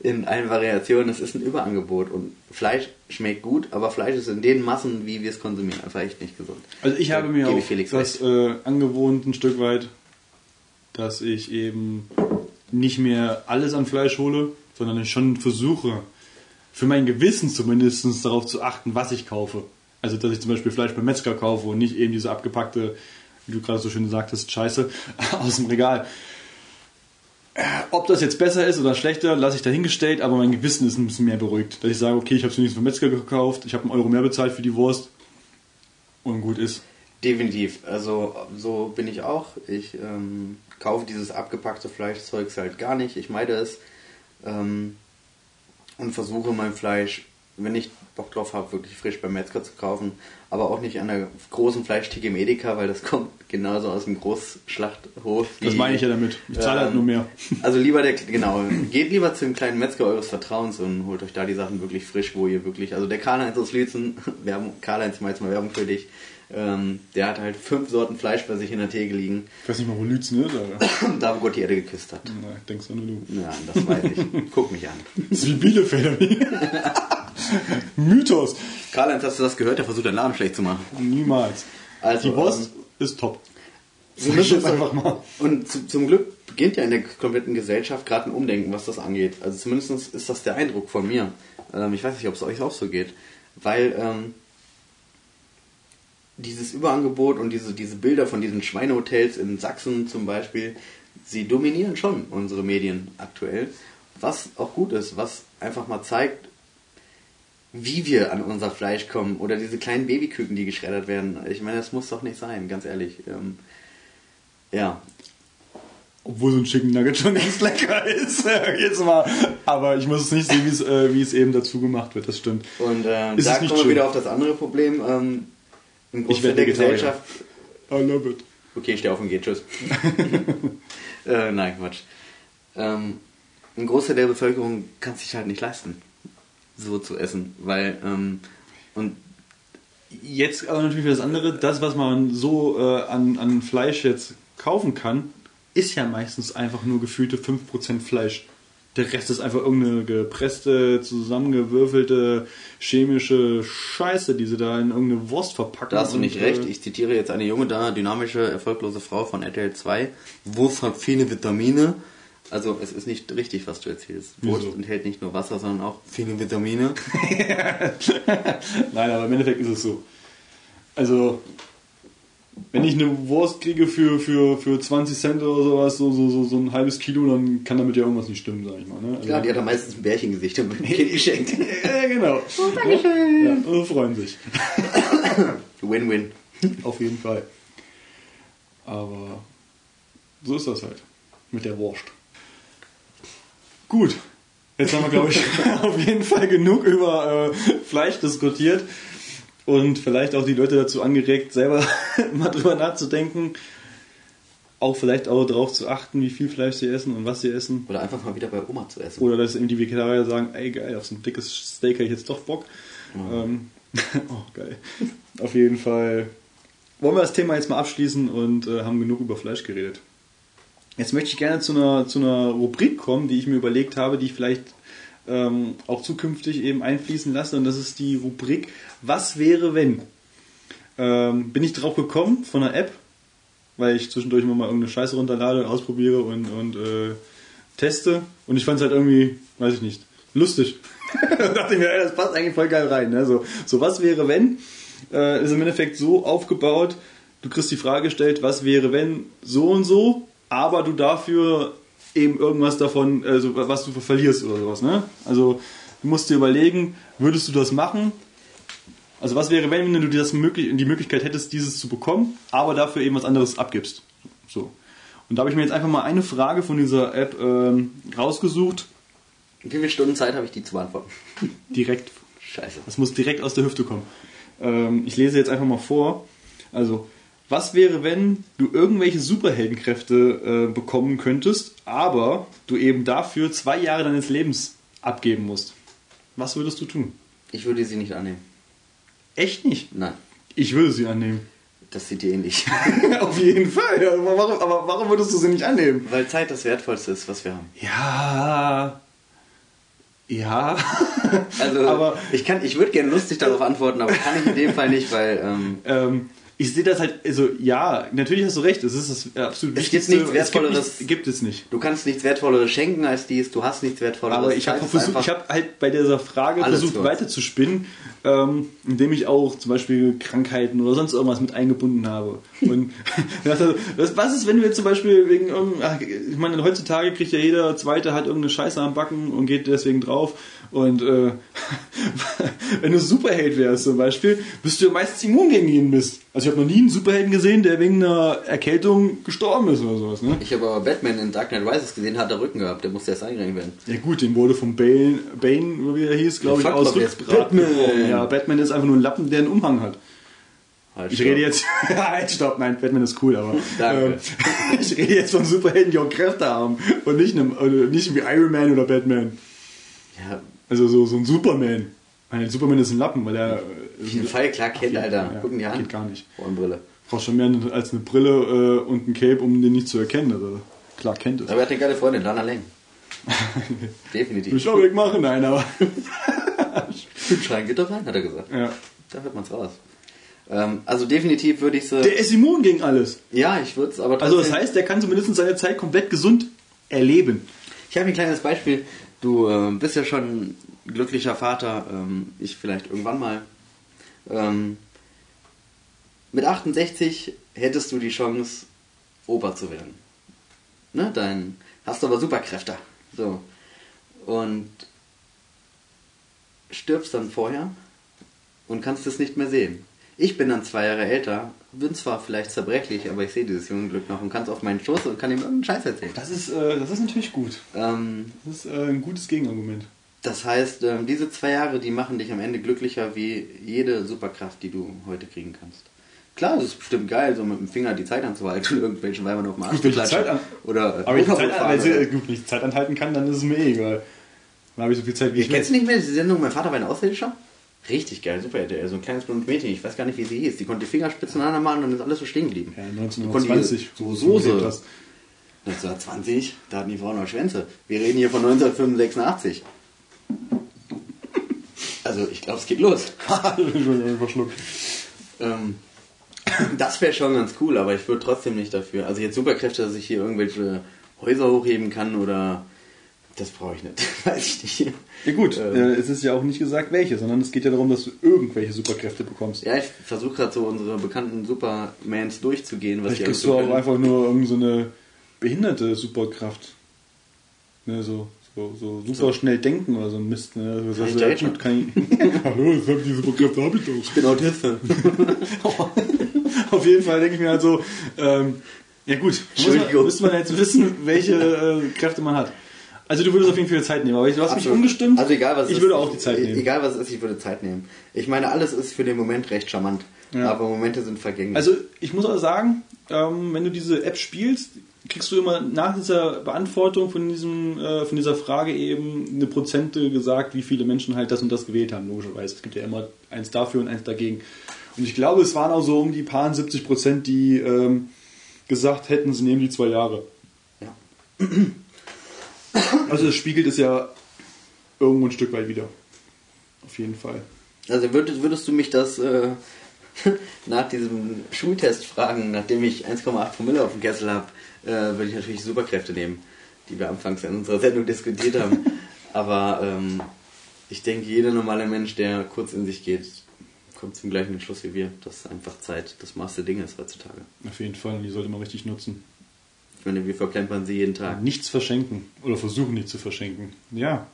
S2: in allen Variationen, das ist ein Überangebot. Und Fleisch schmeckt gut, aber Fleisch ist in den Massen, wie wir es konsumieren, einfach echt nicht gesund.
S1: Also ich habe mir auch
S2: Felix
S1: das äh, angewohnt ein Stück weit, dass ich eben nicht mehr alles an Fleisch hole, sondern ich schon versuche, für mein Gewissen zumindest darauf zu achten, was ich kaufe. Also dass ich zum Beispiel Fleisch beim Metzger kaufe und nicht eben diese abgepackte, wie du gerade so schön sagtest, Scheiße aus dem Regal. Äh, Ob das jetzt besser ist oder schlechter, lasse ich dahingestellt, aber mein Gewissen ist ein bisschen mehr beruhigt. Dass ich sage, okay, ich habe es wenigstens beim Metzger gekauft, ich habe einen Euro mehr bezahlt für die Wurst und gut ist.
S2: Definitiv. Also so bin ich auch. Ich ähm, kaufe dieses abgepackte Fleischzeugs halt gar nicht. Ich meide es ähm, und versuche mein Fleisch, wenn ich Bock drauf habe, wirklich frisch beim Metzger zu kaufen. Aber auch nicht an der großen Fleischtheke im Edeka, weil das kommt genauso aus dem Großschlachthof.
S1: Das meine ich ja damit. Ich zahle halt
S2: Ähm,
S1: nur mehr.
S2: Also lieber der, genau, geht lieber zu dem kleinen Metzger eures Vertrauens und holt euch da die Sachen wirklich frisch, wo ihr wirklich, also der Karl-Heinz aus Lützen, Karl-Heinz, mache jetzt mal Werbung für dich, Ähm, der hat halt fünf Sorten Fleisch bei sich in der Theke liegen,
S1: Ich weiß nicht mal, wo Lützen ist, aber.
S2: da wo Gott die Erde geküsst hat.
S1: Na, denkst du nur du.
S2: Ja, das weiß ich. Guck mich an.
S1: Das ist wie Bielefeld. Mythos.
S2: Karl-Heinz, hast du das gehört? Der versucht deinen Laden schlecht zu machen.
S1: Niemals.
S2: Also,
S1: Die Wurst ist top.
S2: Wir müssen
S1: jetzt
S2: uns
S1: einfach mal.
S2: Und zu, zum Glück beginnt ja in der kompletten Gesellschaft gerade ein Umdenken, was das angeht. Also zumindest ist das der Eindruck von mir. Ähm, ich weiß nicht, ob es euch auch so geht. Weil ähm, dieses Überangebot und diese, diese Bilder von diesen Schweinehotels in Sachsen zum Beispiel, sie dominieren schon unsere Medien aktuell. Was auch gut ist, was einfach mal zeigt, wie wir an unser Fleisch kommen. Oder diese kleinen Babyküken, die geschreddert werden. Ich meine, das muss doch nicht sein, ganz ehrlich. Ähm, ja,
S1: Obwohl so ein Chicken Nugget schon ganz lecker ist. Jetzt mal. Aber ich muss es nicht sehen, wie es, äh, wie es eben dazu gemacht wird. Das stimmt.
S2: Und ähm, da kommen wir wieder auf das andere Problem. Ähm, Im
S1: Ich
S2: Großteil der. Gesellschaft.
S1: I love it.
S2: Okay, ich stehe auf und gehe. Tschüss. äh, nein, Quatsch. Ähm, ein Großteil der Bevölkerung kann es sich halt nicht leisten, so zu essen. Weil, ähm, und
S1: Jetzt aber natürlich wieder das andere. Das, was man so äh, an, an Fleisch jetzt kaufen kann, ist ja meistens einfach nur gefühlte 5% Fleisch. Der Rest ist einfach irgendeine gepresste, zusammengewürfelte chemische Scheiße, die sie da in irgendeine Wurst verpacken.
S2: da hast du nicht
S1: und,
S2: recht.
S1: äh,
S2: Ich zitiere jetzt eine junge, da, dynamische, erfolglose Frau von RTL 2. Wurst hat viele Vitamine. Also es ist nicht richtig, was du erzählst. Wurst
S1: Wieso?
S2: enthält nicht nur Wasser, sondern auch viele Vitamine.
S1: Nein, aber im Endeffekt ist es so. Also, wenn ich eine Wurst kriege für, für, für 20 Cent oder sowas, so, so, so, so ein halbes Kilo, dann kann damit ja irgendwas nicht stimmen, sag ich mal. Ne? Also,
S2: Ja, die hat am meistens ein Bärchengesicht und ein Kind geschenkt.
S1: ja, genau. Oh, Dankeschön. Ja, und freuen sich.
S2: Win-win.
S1: Auf jeden Fall. Aber so ist das halt. Mit der Wurst. Gut. Jetzt haben wir, glaube ich, auf jeden Fall genug über äh, Fleisch diskutiert und vielleicht auch die Leute dazu angeregt, selber mal drüber nachzudenken. Auch vielleicht auch darauf zu achten, wie viel Fleisch sie essen und was sie essen.
S2: Oder einfach mal wieder bei Oma zu essen.
S1: Oder dass eben die Vegetarier sagen, ey geil, auf so ein dickes Steak habe ich jetzt doch Bock. Ähm, oh, geil. Auf jeden Fall wollen wir das Thema jetzt mal abschließen und äh, haben genug über Fleisch geredet. Jetzt möchte ich gerne zu einer, zu einer Rubrik kommen, die ich mir überlegt habe, die ich vielleicht ähm, auch zukünftig eben einfließen lasse. Und das ist die Rubrik Was wäre wenn? Ähm, bin ich drauf gekommen von einer App, weil ich zwischendurch immer mal irgendeine Scheiße runterlade, ausprobiere und, und äh, teste. Und ich fand es halt irgendwie, weiß ich nicht, lustig. da dachte mir, ey, das passt eigentlich voll geil rein. Ne? So, so was wäre wenn? Äh, ist im Endeffekt so aufgebaut, du kriegst die Frage gestellt, was wäre wenn so und so, aber du dafür eben irgendwas davon, also was du verlierst oder sowas. Ne? Also du musst dir überlegen, würdest du das machen? Also was wäre, wenn du dir das möglich, die Möglichkeit hättest, dieses zu bekommen, aber dafür eben was anderes abgibst. So. Und da habe ich mir jetzt einfach mal eine Frage von dieser App ähm, rausgesucht,
S2: Wie viele Stunden Zeit habe ich, die zu beantworten?
S1: direkt
S2: Scheiße.
S1: Das muss direkt aus der Hüfte kommen. Ähm, ich lese jetzt einfach mal vor. Also, was wäre, wenn du irgendwelche Superheldenkräfte äh, bekommen könntest, aber du eben dafür zwei Jahre deines Lebens abgeben musst? Was würdest du tun?
S2: Ich würde sie nicht annehmen.
S1: Echt nicht.
S2: Nein,
S1: Ich würde sie annehmen.
S2: das sieht dir ähnlich.
S1: Auf jeden Fall. Aber warum, aber warum würdest du sie nicht annehmen?
S2: Weil Zeit das Wertvollste ist, was wir haben.
S1: Ja. Ja.
S2: Also,
S1: aber
S2: ich, kann, ich würde gerne lustig darauf antworten, aber kann ich in dem Fall nicht, weil ähm,
S1: Ähm, ich sehe das halt, also ja, natürlich hast du recht, es ist das absolut
S2: Es gibt nichts Wertvolleres.
S1: Es gibt, nicht, gibt es nicht.
S2: du kannst nichts Wertvolleres schenken als dies, du hast nichts Wertvolleres.
S1: Aber ich habe versucht, ich habe halt bei dieser Frage versucht
S2: für.
S1: weiter zu spinnen, ähm, indem ich auch zum Beispiel Krankheiten oder sonst irgendwas mit eingebunden habe. Und was, ist, wenn wir zum Beispiel wegen ich meine, heutzutage kriegt ja jeder Zweite hat irgendeine Scheiße am Backen und geht deswegen drauf. Und äh, wenn du Superheld wärst zum Beispiel, bist du ja meistens immun gegen jeden Mist. Also ich habe noch nie einen Superhelden gesehen, der wegen einer Erkältung gestorben ist oder sowas. Ne?
S2: Ich habe aber Batman in Dark Knight Rises gesehen, hat er Rücken gehabt, der musste erst eingerenkt werden.
S1: Ja gut, den wurde vom Bane, Bane wie er hieß, glaube ich, aus
S2: Batman.
S1: Ja, Batman ist einfach nur ein Lappen, der einen Umhang hat.
S2: Halt,
S1: Ich
S2: stopp.
S1: rede jetzt, halt, stopp, nein, Batman ist cool, aber
S2: Danke.
S1: ähm, ich rede jetzt von Superhelden, die auch Kräfte haben und nicht, einem, äh, nicht wie Iron Man oder Batman.
S2: Ja,
S1: Also so, so ein Superman. Meine Superman ist ein Lappen, weil er.
S2: Auf jeden Fall, klar, kennt, Alter.
S1: Ja,
S2: Gucken die an.
S1: Geht gar nicht.
S2: Ohrenbrille.
S1: Brauchst schon mehr als eine Brille äh, und ein Cape, um den nicht zu erkennen. Also, klar, kennt es.
S2: Aber er hat eine geile Freundin, Lana Lang. Definitiv.
S1: Ich auch wegmachen, nein, aber.
S2: Schreien geht doch rein, hat er gesagt.
S1: ja.
S2: Da hört man's raus. Ähm, also definitiv würde ich so.
S1: Der ist immun gegen alles.
S2: ja, ich würde es aber
S1: Also
S2: trotzdem.
S1: das heißt, der kann zumindest seine Zeit komplett gesund erleben.
S2: Ich habe ein kleines Beispiel. Du äh, bist ja schon glücklicher Vater. Ähm, ich vielleicht irgendwann mal. Ähm, mit 68 hättest du die Chance, Opa zu werden. Ne? Dein, hast aber Superkräfte. So. Und stirbst dann vorher und kannst es nicht mehr sehen. Ich bin dann zwei Jahre älter, bin zwar vielleicht zerbrechlich, aber ich sehe dieses junge Glück noch und kann es auf meinen Schoß und kann ihm irgendeinen Scheiß erzählen.
S1: Das ist, äh, das ist natürlich gut.
S2: Ähm,
S1: Das ist äh, ein gutes Gegenargument.
S2: Das heißt, ähm, diese zwei Jahre, die machen dich am Ende glücklicher wie jede Superkraft, die du heute kriegen kannst. Klar, es ist bestimmt geil, so mit dem Finger die Zeit anzuhalten und irgendwelchen Weibern auf dem Arsch zu
S1: ich die
S2: klatschen.
S1: Zeit an-
S2: Oder äh,
S1: Aber wenn ich, die Zeit,
S2: fahren
S1: also, äh, gut, wenn ich die Zeit anhalten kann, dann ist es mir eh egal. Dann habe ich so viel Zeit, wie ich
S2: Kennst du
S1: will.
S2: nicht mehr diese Sendung Mein Vater war ein Außerirdischer? Richtig geil, super RTL. So ein kleines blondes Mädchen, ich weiß gar nicht, wie sie hieß. Die konnte die Fingerspitzen aneinander machen und dann ist alles so stehen geblieben.
S1: Ja,
S2: Die konnte
S1: 1920.
S2: So Soße.
S1: das.
S2: 1920, da hatten die Frauen noch Schwänze. Wir reden hier von 1985. Also ich glaube, es geht los.
S1: Entschuldigung.
S2: Ähm, das wäre schon ganz cool, aber ich würde trotzdem nicht dafür. Also jetzt Superkräfte, dass ich hier irgendwelche Häuser hochheben kann oder das brauche ich nicht. Weiß ich nicht.
S1: Ja gut,
S2: Ähm.
S1: äh, es ist ja auch nicht gesagt welche, sondern es geht ja darum, dass du irgendwelche Superkräfte bekommst.
S2: Ja, ich versuche gerade so unsere bekannten Supermans durchzugehen, was
S1: Vielleicht kriegst du
S2: so
S1: auch einfach nur irgend so eine behinderte Superkraft. Ne, so, so, so super schnell denken oder so ein Mist. Ne?
S2: Kann ich
S1: ja, gut, kann ich, Hallo, das hab, diese Superkräfte habe ich doch.
S2: Ich bin Autist.
S1: Auf jeden Fall denke ich mir halt so, ähm, ja gut, muss man, müsste man jetzt wissen, welche äh, Kräfte man hat. Also du würdest auf jeden Fall Zeit nehmen, aber du hast mich
S2: Absolut.
S1: umgestimmt.
S2: Also egal was
S1: ich
S2: ist,
S1: würde auch die Zeit nehmen.
S2: Egal was es ist, ich würde Zeit nehmen. Ich meine, alles ist für den Moment recht charmant.
S1: Ja.
S2: Aber Momente sind vergänglich.
S1: Also ich muss auch sagen, ähm, wenn du diese App spielst, kriegst du immer nach dieser Beantwortung von diesem äh, von dieser Frage eben eine Prozente gesagt, wie viele Menschen halt das und das gewählt haben. Logischerweise, es gibt ja immer eins dafür und eins dagegen. Und ich glaube, es waren auch so um die paar 70 Prozent, die ähm, gesagt hätten, sie nehmen die zwei Jahre.
S2: ja.
S1: Also es spiegelt es ja irgendwo ein Stück weit wieder. Auf jeden Fall.
S2: Also würdest, würdest du mich das äh, nach diesem Schultest fragen, nachdem ich 1,8 Promille auf dem Kessel habe, äh, würde ich natürlich Superkräfte nehmen, die wir anfangs in unserer Sendung diskutiert haben. Aber ähm, ich denke, jeder normale Mensch, der kurz in sich geht, kommt zum gleichen Entschluss wie wir, dass einfach Zeit das Maß der Dinge ist heutzutage.
S1: Auf jeden Fall. Und die sollte man richtig nutzen.
S2: Meine, wir verplempern sie jeden Tag.
S1: Nichts verschenken. Oder versuchen nicht zu verschenken. Ja,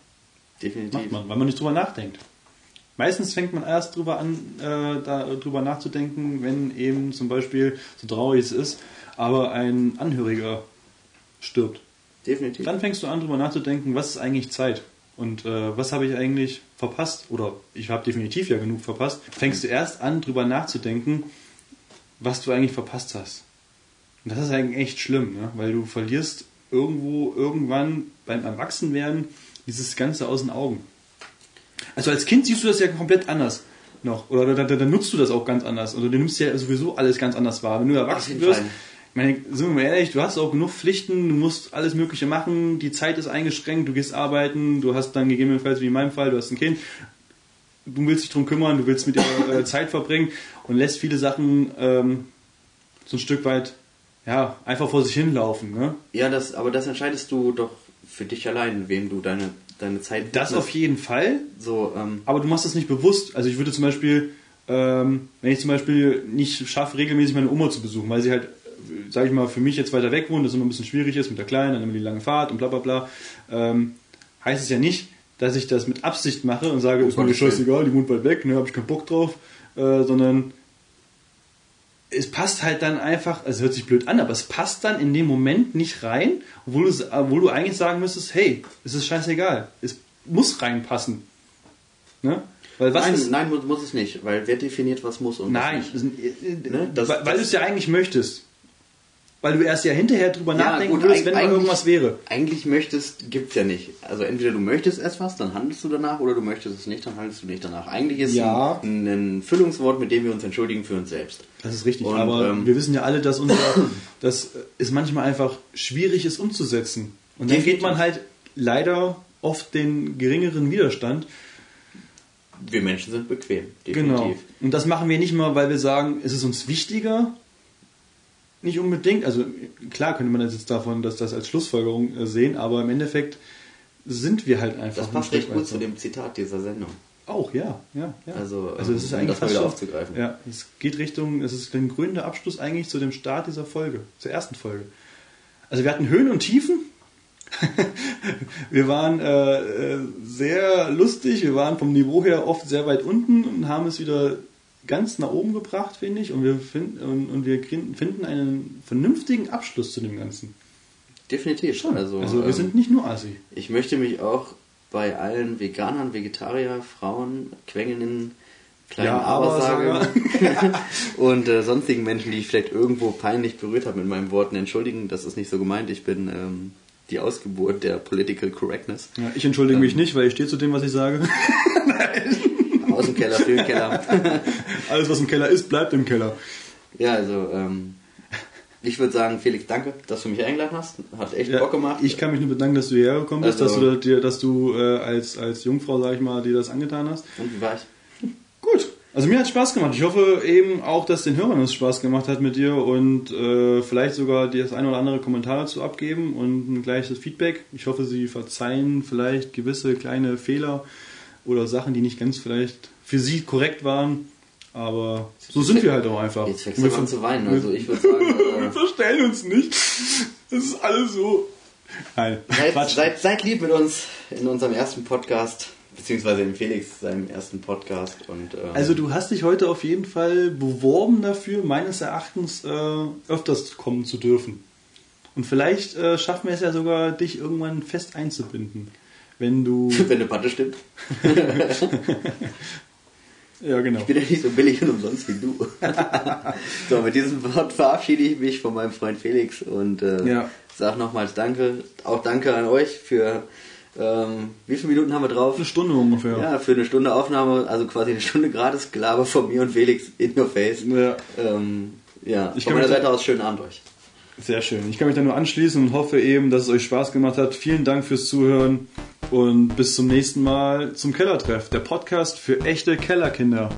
S2: Definitiv.
S1: Macht man, weil man nicht drüber nachdenkt. Meistens fängt man erst drüber an, äh, da, drüber nachzudenken, wenn eben zum Beispiel, so traurig es ist, aber ein Angehöriger stirbt.
S2: Definitiv.
S1: Dann fängst du an, drüber nachzudenken, was ist eigentlich Zeit? Und äh, was habe ich eigentlich verpasst? Oder ich habe definitiv ja genug verpasst. Fängst du erst an, drüber nachzudenken, was du eigentlich verpasst hast. Und das ist eigentlich echt schlimm, ne? weil du verlierst irgendwo, irgendwann beim Erwachsenwerden dieses Ganze aus den Augen. Also als Kind siehst du das ja komplett anders noch. Oder da, da, da nutzt du das auch ganz anders. Oder du nimmst ja sowieso alles ganz anders wahr. Wenn du erwachsen wirst,
S2: Fall.
S1: ich meine, sind wir mal ehrlich, du hast auch genug Pflichten, du musst alles Mögliche machen, die Zeit ist eingeschränkt, du gehst arbeiten, du hast dann gegebenenfalls, wie in meinem Fall, du hast ein Kind, du willst dich drum kümmern, du willst mit ihr äh, Zeit verbringen und lässt viele Sachen ähm, so ein Stück weit ja, einfach vor sich hinlaufen. Ne?
S2: Ja, das, aber das entscheidest du doch für dich allein, wem du deine, deine Zeit
S1: Das
S2: widmest.
S1: auf jeden Fall,
S2: So, ähm,
S1: aber du machst das nicht bewusst. Also ich würde zum Beispiel, ähm, wenn ich zum Beispiel nicht schaffe, regelmäßig meine Oma zu besuchen, weil sie halt, sage ich mal, für mich jetzt weiter weg wohnt, das immer ein bisschen schwierig ist mit der Kleinen, dann immer die lange Fahrt und bla bla bla, ähm, heißt es ja nicht, dass ich das mit Absicht mache und sage, ist mir scheißegal, die wohnt weit weg, ne, habe ich keinen Bock drauf, äh, sondern es passt halt dann einfach, also hört sich blöd an, aber es passt dann in dem Moment nicht rein, obwohl du, obwohl du eigentlich sagen müsstest, hey, es ist scheißegal, es muss reinpassen. Ne? Weil was
S2: nein,
S1: ist,
S2: nein, muss, es nicht, weil wer definiert, was muss und
S1: nein,
S2: was
S1: das,
S2: nicht.
S1: äh,
S2: Ne,
S1: weil, weil du es ja eigentlich möchtest. Weil du erst ja hinterher drüber
S2: Ja,
S1: nachdenken
S2: gut,
S1: würdest, wenn mal irgendwas wäre.
S2: Eigentlich möchtest, gibt's ja nicht. Also entweder du möchtest etwas, dann handelst du danach, oder du möchtest es nicht, dann handelst du nicht danach. Eigentlich ist
S1: Ja.
S2: ein, ein Füllungswort, mit dem wir uns entschuldigen für uns selbst.
S1: Das ist richtig,
S2: Und,
S1: aber
S2: ähm,
S1: wir wissen ja alle, dass unser, dass es manchmal einfach schwierig ist umzusetzen. Und dann geht man halt leider oft den geringeren Widerstand.
S2: Wir Menschen sind bequem,
S1: Genau.
S2: definitiv.
S1: Und das machen wir nicht mal, weil wir sagen, es ist uns wichtiger. Nicht unbedingt. Also klar könnte man das jetzt davon, dass das als Schlussfolgerung äh, sehen, aber im Endeffekt sind wir halt einfach.
S2: Das passt recht gut zu dem Zitat dieser Sendung.
S1: Auch, ja, ja, ja.
S2: Also,
S1: also es ist
S2: um
S1: eigentlich
S2: das
S1: fast
S2: wieder aufzugreifen.
S1: Ja, es geht Richtung, es ist ein grüner Abschluss eigentlich zu dem Start dieser Folge, zur ersten Folge. Also wir hatten Höhen und Tiefen. wir waren äh, äh, sehr lustig, wir waren vom Niveau her oft sehr weit unten und haben es wieder ganz nach oben gebracht, finde ich. Und wir, finden und, und wir finden einen vernünftigen Abschluss zu dem Ganzen.
S2: Definitiv. Also,
S1: Also wir
S2: ähm,
S1: sind nicht nur Assi.
S2: Ich möchte mich auch bei allen Veganern, Vegetarier, Frauen, Quengelinnen, kleinen
S1: Ja,
S2: Abersager und äh, sonstigen Menschen, die ich vielleicht irgendwo peinlich berührt habe mit meinen Worten, entschuldigen. Das ist nicht so gemeint. Ich bin ähm, die Ausgeburt der Political Correctness.
S1: Ja, ich entschuldige mich nicht, weil ich stehe zu dem, was ich sage.
S2: Dem Keller, für den Keller.
S1: Alles, was im Keller ist, bleibt im Keller.
S2: Ja, also ähm, ich würde sagen, Felix, danke, dass du mich eingeladen hast. Hat echt
S1: Ja,
S2: Bock gemacht.
S1: Ich kann mich nur bedanken, dass du hierher gekommen bist,
S2: Also-
S1: dass du, dir, dass du äh, als, als Jungfrau, sag ich mal, dir das angetan hast.
S2: Und wie war ich?
S1: Gut. Also mir hat Spaß gemacht. Ich hoffe eben auch, dass den Hörern es Spaß gemacht hat mit dir und äh, vielleicht sogar dir das ein oder andere Kommentar dazu abgeben und ein gleiches Feedback. Ich hoffe, sie verzeihen vielleicht gewisse kleine Fehler oder Sachen, die nicht ganz vielleicht für sie korrekt waren. Aber so sind wir halt auch einfach.
S2: Jetzt fängst du
S1: wir
S2: an zu weinen. Also ich würde sagen,
S1: wir
S2: äh,
S1: verstellen uns nicht. Das ist alles so. Nein,
S2: seid, seid, seid lieb mit uns in unserem ersten Podcast, beziehungsweise in Felix seinem ersten Podcast. Und, ähm,
S1: Also du hast dich heute auf jeden Fall beworben dafür, meines Erachtens äh, öfters kommen zu dürfen. Und vielleicht äh, schaffen wir es ja sogar, dich irgendwann fest einzubinden. Wenn du.
S2: wenn eine Patte stimmt.
S1: ja, genau.
S2: Ich bin ja nicht so billig und umsonst wie du. so, mit diesem Wort verabschiede ich mich von meinem Freund Felix und äh,
S1: Ja.
S2: sag nochmals Danke. Auch Danke an euch für ähm, wie viele Minuten haben wir drauf?
S1: Eine Stunde ungefähr.
S2: Ja, für eine Stunde Aufnahme, also quasi eine Stunde gratis Gelaber von mir und Felix in your face.
S1: Ja.
S2: Ähm, ja,
S1: Ich
S2: von meiner Seite aus schönen Abend euch.
S1: Sehr schön. Ich kann mich da nur anschließen und hoffe eben, dass es euch Spaß gemacht hat. Vielen Dank fürs Zuhören und bis zum nächsten Mal zum Kellertreff, der Podcast für echte Kellerkinder.